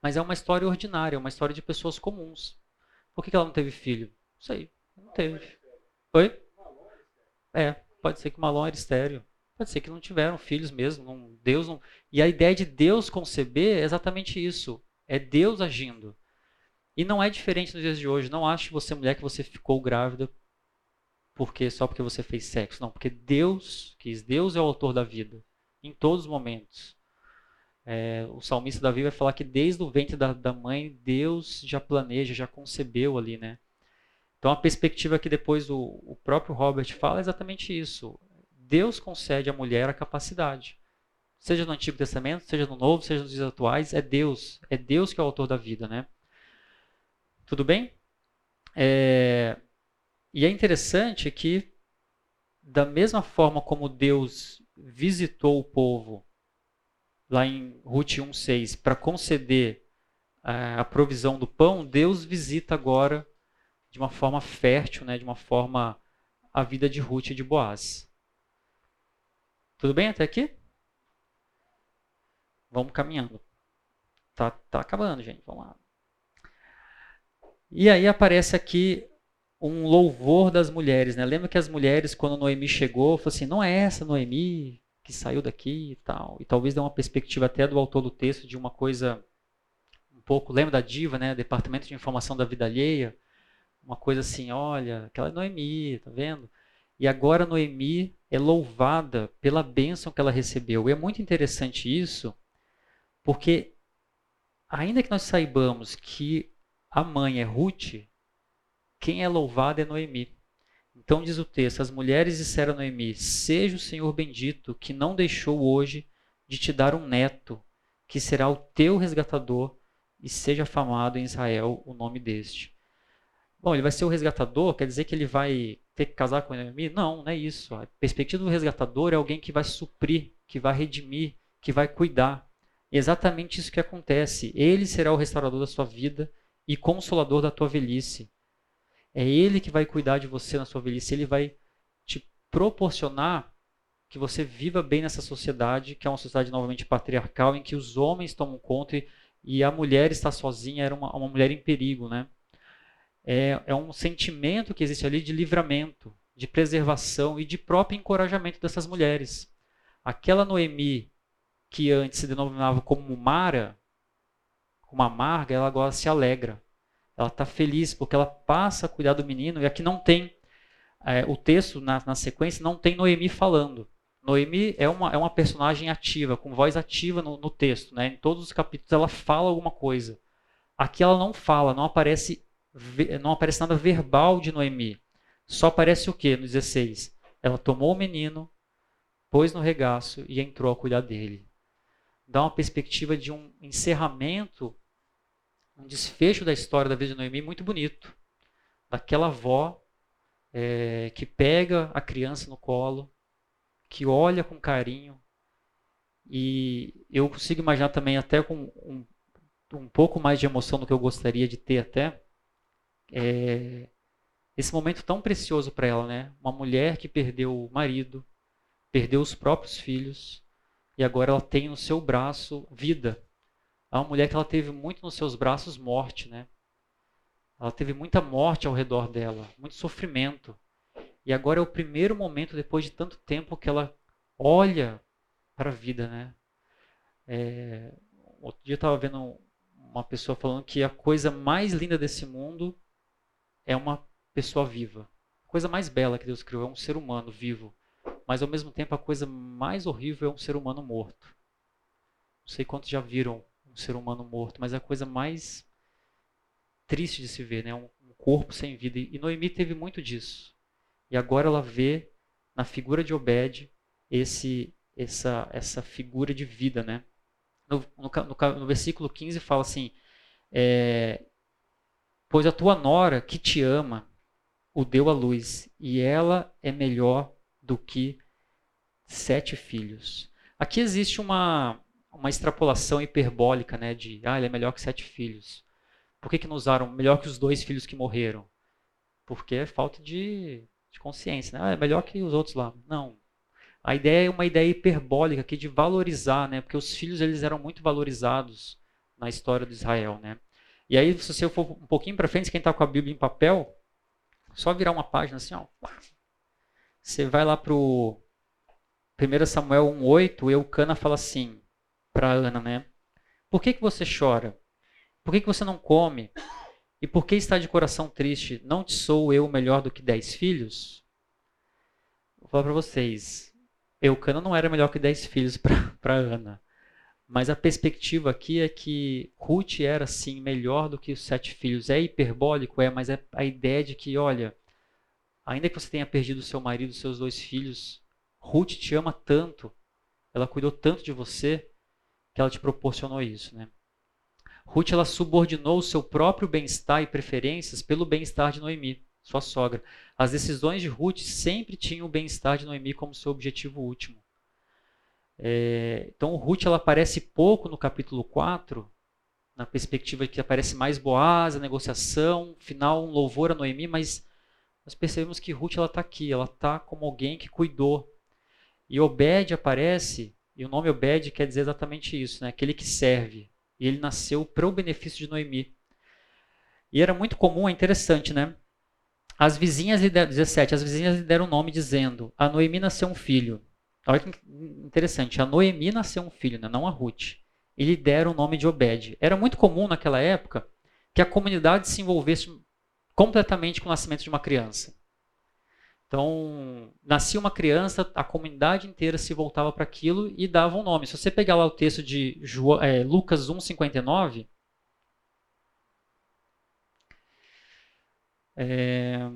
Mas é uma história ordinária, é uma história de pessoas comuns. Por que ela não teve filho? Não sei. Não teve. Oi? É, pode ser que Malon era estéreo. Pode ser que não tiveram filhos mesmo. Não, Deus não... E a ideia de Deus conceber é exatamente isso. É Deus agindo. E não é diferente nos dias de hoje. Não ache você, mulher, que você ficou grávida porque só porque você fez sexo. Não, porque Deus quis. Deus é o autor da vida. Em todos os momentos. É, o salmista Davi vai falar que desde o ventre da, da, mãe, Deus já planeja, já concebeu ali, né? Então a perspectiva que depois o, o próprio Robert fala é exatamente isso. Deus concede à mulher a capacidade. Seja no Antigo Testamento, seja no Novo, seja nos dias atuais, é Deus. É Deus que é o autor da vida, né? Tudo bem? É, e é interessante que, da mesma forma como Deus visitou o povo lá em Ruth 1,6, para conceder a, a provisão do pão, Deus visita agora de uma forma fértil, né, de uma forma a vida de Ruth e de Boaz. Tudo bem até aqui? Vamos caminhando. Tá, tá acabando, gente. Vamos lá. E aí aparece aqui um louvor das mulheres, né? Lembra que as mulheres, quando Noemi chegou, falou assim: não é essa Noemi que saiu daqui e tal. E talvez dê uma perspectiva até do autor do texto de uma coisa um pouco. Lembra da diva, né? Departamento de Informação da Vida Alheia? Uma coisa assim: olha, aquela é Noemi, tá vendo? E agora Noemi é louvada pela bênção que ela recebeu. E é muito interessante isso, porque ainda que nós saibamos que a mãe é Ruth, quem é louvado é Noemi. Então diz o texto: As mulheres disseram a Noemi: Seja o Senhor bendito, que não deixou hoje de te dar um neto, que será o teu resgatador, e seja famado em Israel o nome deste. Bom, ele vai ser o resgatador, quer dizer que ele vai ter que casar com Noemi? Não, não é isso. A perspectiva do resgatador é alguém que vai suprir, que vai redimir, que vai cuidar. É exatamente isso que acontece. Ele será o restaurador da sua vida e consolador da tua velhice. É Ele que vai cuidar de você na sua velhice. Ele vai te proporcionar que você viva bem nessa sociedade, que é uma sociedade novamente patriarcal, em que os homens tomam conta e, e a mulher está sozinha, era uma, uma mulher em perigo. Né? É, é um sentimento que existe ali de livramento, de preservação e de próprio encorajamento dessas mulheres. Aquela Noemi que antes se denominava como Mara, como amarga, ela agora se alegra. Ela está feliz porque ela passa a cuidar do menino. E aqui não tem é, o texto na, na, sequência não tem Noemi falando. Noemi é uma, é uma personagem ativa, com voz ativa no, no texto. Né? Em todos os capítulos ela fala alguma coisa. Aqui ela não fala, não aparece, não aparece nada verbal de Noemi. Só aparece o que no 16? Ela tomou o menino, pôs no regaço e entrou a cuidar dele. Dá uma perspectiva de um encerramento um desfecho da história da vida de Noemi muito bonito. Daquela avó é, que pega a criança no colo, que olha com carinho. E eu consigo imaginar também, até com um, um pouco mais de emoção do que eu gostaria de ter até, é, esse momento tão precioso para ela, né? Uma mulher que perdeu o marido, perdeu os próprios filhos, e agora ela tem no seu braço vida é uma mulher que ela teve muito nos seus braços morte, né? Ela teve muita morte ao redor dela, muito sofrimento. E agora é o primeiro momento, depois de tanto tempo, que ela olha para a vida, né? É, outro dia eu estava vendo uma pessoa falando que a coisa mais linda desse mundo é uma pessoa viva. A coisa mais bela que Deus criou é um ser humano vivo. Mas ao mesmo tempo a coisa mais horrível é um ser humano morto. Não sei quantos já viram um ser humano morto, mas a coisa mais triste de se ver, né? Um, um corpo sem vida. E Noemi teve muito disso. E agora ela vê na figura de Obed esse essa essa figura de vida, né? No, no, no, no versículo 15 fala assim: é, Pois a tua nora que te ama o deu à luz, e ela é melhor do que sete filhos. Aqui existe uma, uma extrapolação hiperbólica, né, de ah, ele é melhor que sete filhos. Por que, que não usaram melhor que os dois filhos que morreram? Porque é falta de, de consciência, né? Ah, é melhor que os outros lá. Não. A ideia é uma ideia hiperbólica aqui de valorizar, né? Porque os filhos eles eram muito valorizados na história de Israel, né? E aí, se você for um pouquinho para frente, quem está com a Bíblia em papel, só virar uma página assim, ó. Você vai lá para o 1 Samuel 1,8, Eucana fala assim: para Ana, né? Por que, que você chora? Por que, que você não come? E por que está de coração triste? Não te sou eu melhor do que dez filhos? Vou falar para vocês. Eucana não era melhor que dez filhos para Ana. Mas a perspectiva aqui é que Ruth era, sim, melhor do que os sete filhos. É hiperbólico, é, mas é a ideia de que, olha, ainda que você tenha perdido seu marido, seus dois filhos, Ruth te ama tanto, ela cuidou tanto de você, que ela te proporcionou isso, né? Ruth ela subordinou o seu próprio bem-estar e preferências pelo bem-estar de Noemi, sua sogra. As decisões de Ruth sempre tinham o bem-estar de Noemi como seu objetivo último. É, então Ruth ela aparece pouco no capítulo 4, na perspectiva de que aparece mais Boaz, a negociação, final um louvor a Noemi, mas nós percebemos que Ruth está aqui, ela está como alguém que cuidou. E Obed aparece e o nome Obed quer dizer exatamente isso, né? aquele que serve. E ele nasceu para o benefício de Noemi. E era muito comum, é interessante, né? As vizinhas lhe deram, 17, as vizinhas lhe deram o nome dizendo: A Noemi nasceu um filho. Olha que interessante, a Noemi nasceu um filho, né? não a Ruth. E lhe deram o nome de Obed. Era muito comum naquela época que a comunidade se envolvesse completamente com o nascimento de uma criança. Então, nascia uma criança, a comunidade inteira se voltava para aquilo e dava um nome. Se você pegar lá o texto de João, é, Lucas 1,59, é...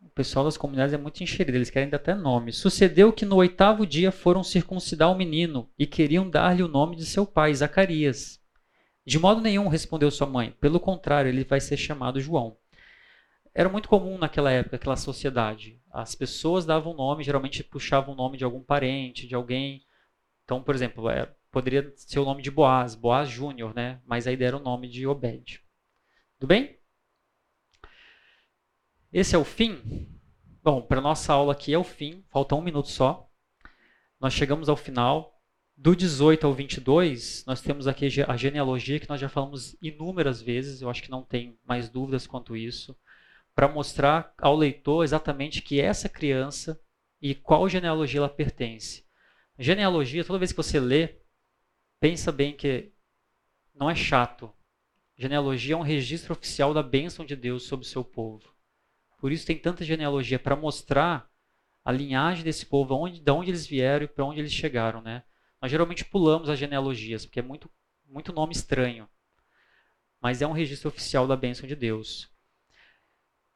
o pessoal das comunidades é muito enxerido, eles querem dar até nome. Sucedeu que no oitavo dia foram circuncidar o menino e queriam dar-lhe o nome de seu pai, Zacarias. De modo nenhum, respondeu sua mãe. Pelo contrário, ele vai ser chamado João. Era muito comum naquela época, aquela sociedade. As pessoas davam nome, geralmente puxavam o nome de algum parente, de alguém. Então, por exemplo, é, poderia ser o nome de Boaz, Boaz Júnior, né? Mas aí deram o nome de Obed. Tudo bem? Esse é o fim? Bom, para nossa aula aqui é o fim, falta um minuto só. Nós chegamos ao final. Do 18 ao 22, nós temos aqui a genealogia que nós já falamos inúmeras vezes, eu acho que não tem mais dúvidas quanto isso, para mostrar ao leitor exatamente que essa criança e qual genealogia ela pertence. Genealogia, toda vez que você lê, pensa bem que não é chato. Genealogia é um registro oficial da bênção de Deus sobre o seu povo. Por isso tem tanta genealogia para mostrar a linhagem desse povo, onde, de onde eles vieram e para onde eles chegaram, né? Nós geralmente pulamos as genealogias, porque é muito, muito nome estranho. Mas é um registro oficial da bênção de Deus.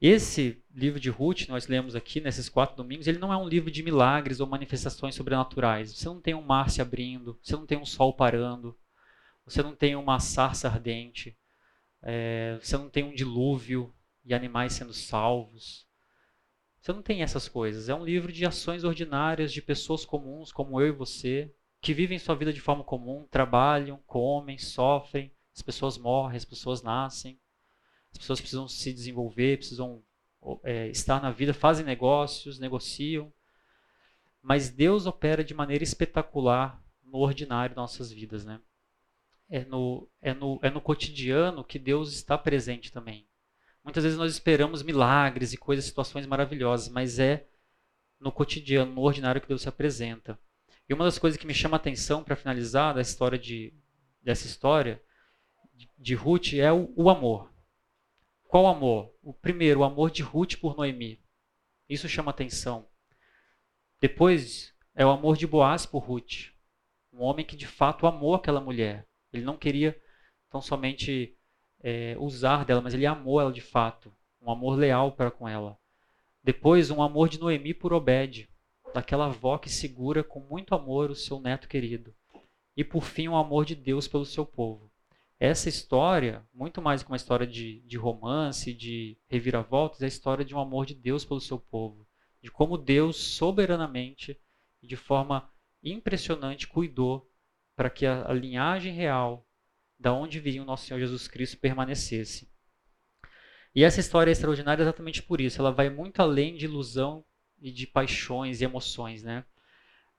Esse livro de Ruth, nós lemos aqui nesses quatro domingos, ele não é um livro de milagres ou manifestações sobrenaturais. Você não tem um mar se abrindo, você não tem um sol parando, você não tem uma sarça ardente, é, você não tem um dilúvio e animais sendo salvos. Você não tem essas coisas. É um livro de ações ordinárias de pessoas comuns como eu e você, que vivem sua vida de forma comum, trabalham, comem, sofrem, as pessoas morrem, as pessoas nascem, as pessoas precisam se desenvolver, precisam é, estar na vida, fazem negócios, negociam. Mas Deus opera de maneira espetacular no ordinário de nossas vidas, né? É no, é, no, é no cotidiano que Deus está presente também. Muitas vezes nós esperamos milagres e coisas, situações maravilhosas, mas é no cotidiano, no ordinário que Deus se apresenta. E uma das coisas que me chama a atenção para finalizar da história de, dessa história de Ruth é o, o amor. Qual amor? O primeiro, o amor de Ruth por Noemi. Isso chama atenção. Depois é o amor de Boaz por Ruth. Um homem que de fato amou aquela mulher. Ele não queria tão somente é, usar dela, mas ele amou ela de fato. Um amor leal para com ela. Depois, um amor de Noemi por Obed daquela avó que segura com muito amor o seu neto querido. E por fim, o amor de Deus pelo seu povo. Essa história, muito mais que uma história de, de romance, de reviravoltas, é a história de um amor de Deus pelo seu povo. De como Deus soberanamente e de forma impressionante cuidou para que a, a linhagem real da onde viria o nosso Senhor Jesus Cristo permanecesse. E essa história é extraordinária exatamente por isso. Ela vai muito além de ilusão e de paixões e emoções, né?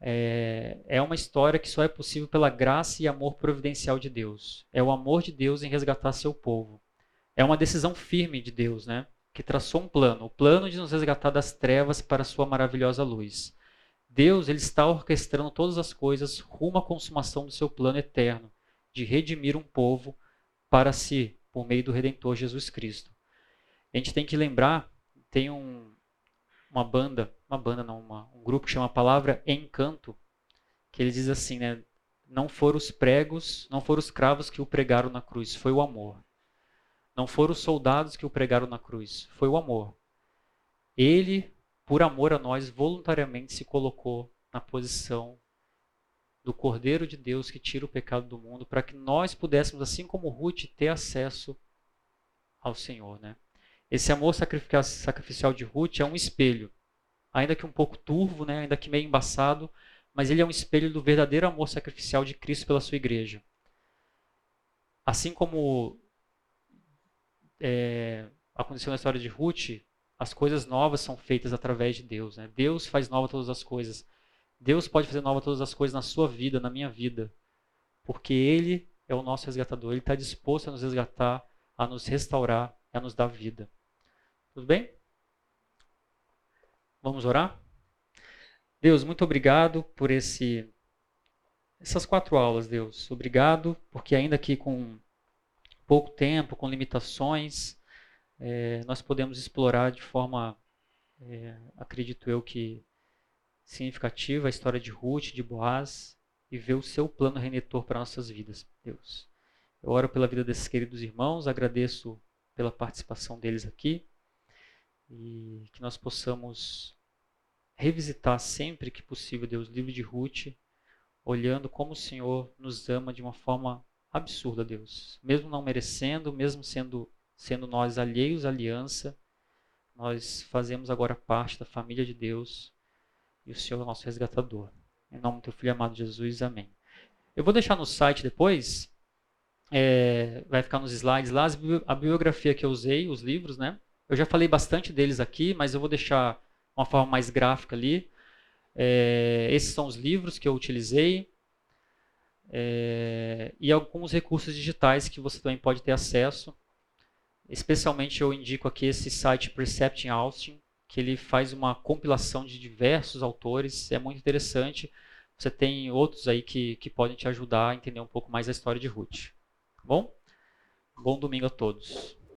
É, é uma história que só é possível pela graça e amor providencial de Deus. É o amor de Deus em resgatar seu povo. É uma decisão firme de Deus, né? Que traçou um plano, o plano de nos resgatar das trevas para sua maravilhosa luz. Deus ele está orquestrando todas as coisas rumo à consumação do seu plano eterno de redimir um povo para si por meio do Redentor Jesus Cristo. A gente tem que lembrar, tem um, uma banda, uma banda não, uma, um grupo que chama Palavra Encanto, que ele diz assim, né? Não foram os pregos, não foram os cravos que o pregaram na cruz, foi o amor. Não foram os soldados que o pregaram na cruz, foi o amor. Ele, por amor a nós, voluntariamente se colocou na posição do Cordeiro de Deus que tira o pecado do mundo, para que nós pudéssemos, assim como Ruth, ter acesso ao Senhor, né? Esse amor sacrificial de Ruth é um espelho, ainda que um pouco turvo, né, ainda que meio embaçado, mas ele é um espelho do verdadeiro amor sacrificial de Cristo pela sua igreja. Assim como é, aconteceu na história de Ruth, as coisas novas são feitas através de Deus. Né? Deus faz nova todas as coisas. Deus pode fazer nova todas as coisas na sua vida, na minha vida, porque Ele é o nosso resgatador. Ele está disposto a nos resgatar, a nos restaurar, a nos dar vida. Tudo bem? Vamos orar? Deus, muito obrigado por esse, essas quatro aulas, Deus. Obrigado, porque ainda que com pouco tempo, com limitações, é, nós podemos explorar de forma, é, acredito eu, que significativa a história de Ruth, de Boaz, e ver o seu plano redentor para nossas vidas, Deus. Eu oro pela vida desses queridos irmãos, agradeço pela participação deles aqui e que nós possamos revisitar sempre que possível, Deus, o livro de Ruth, olhando como o Senhor nos ama de uma forma absurda, Deus. Mesmo não merecendo, mesmo sendo, sendo nós alheios à aliança, nós fazemos agora parte da família de Deus e o Senhor é nosso resgatador. Em nome do teu filho amado Jesus, amém. Eu vou deixar no site depois, é, vai ficar nos slides lá, a bibliografia que eu usei, os livros, né? Eu já falei bastante deles aqui, mas eu vou deixar uma forma mais gráfica ali. É, esses são os livros que eu utilizei. É, e alguns recursos digitais que você também pode ter acesso. Especialmente eu indico aqui esse site Precept Austin, que ele faz uma compilação de diversos autores, é muito interessante. Você tem outros aí que, que podem te ajudar a entender um pouco mais a história de Ruth. Tá bom? Bom domingo a todos.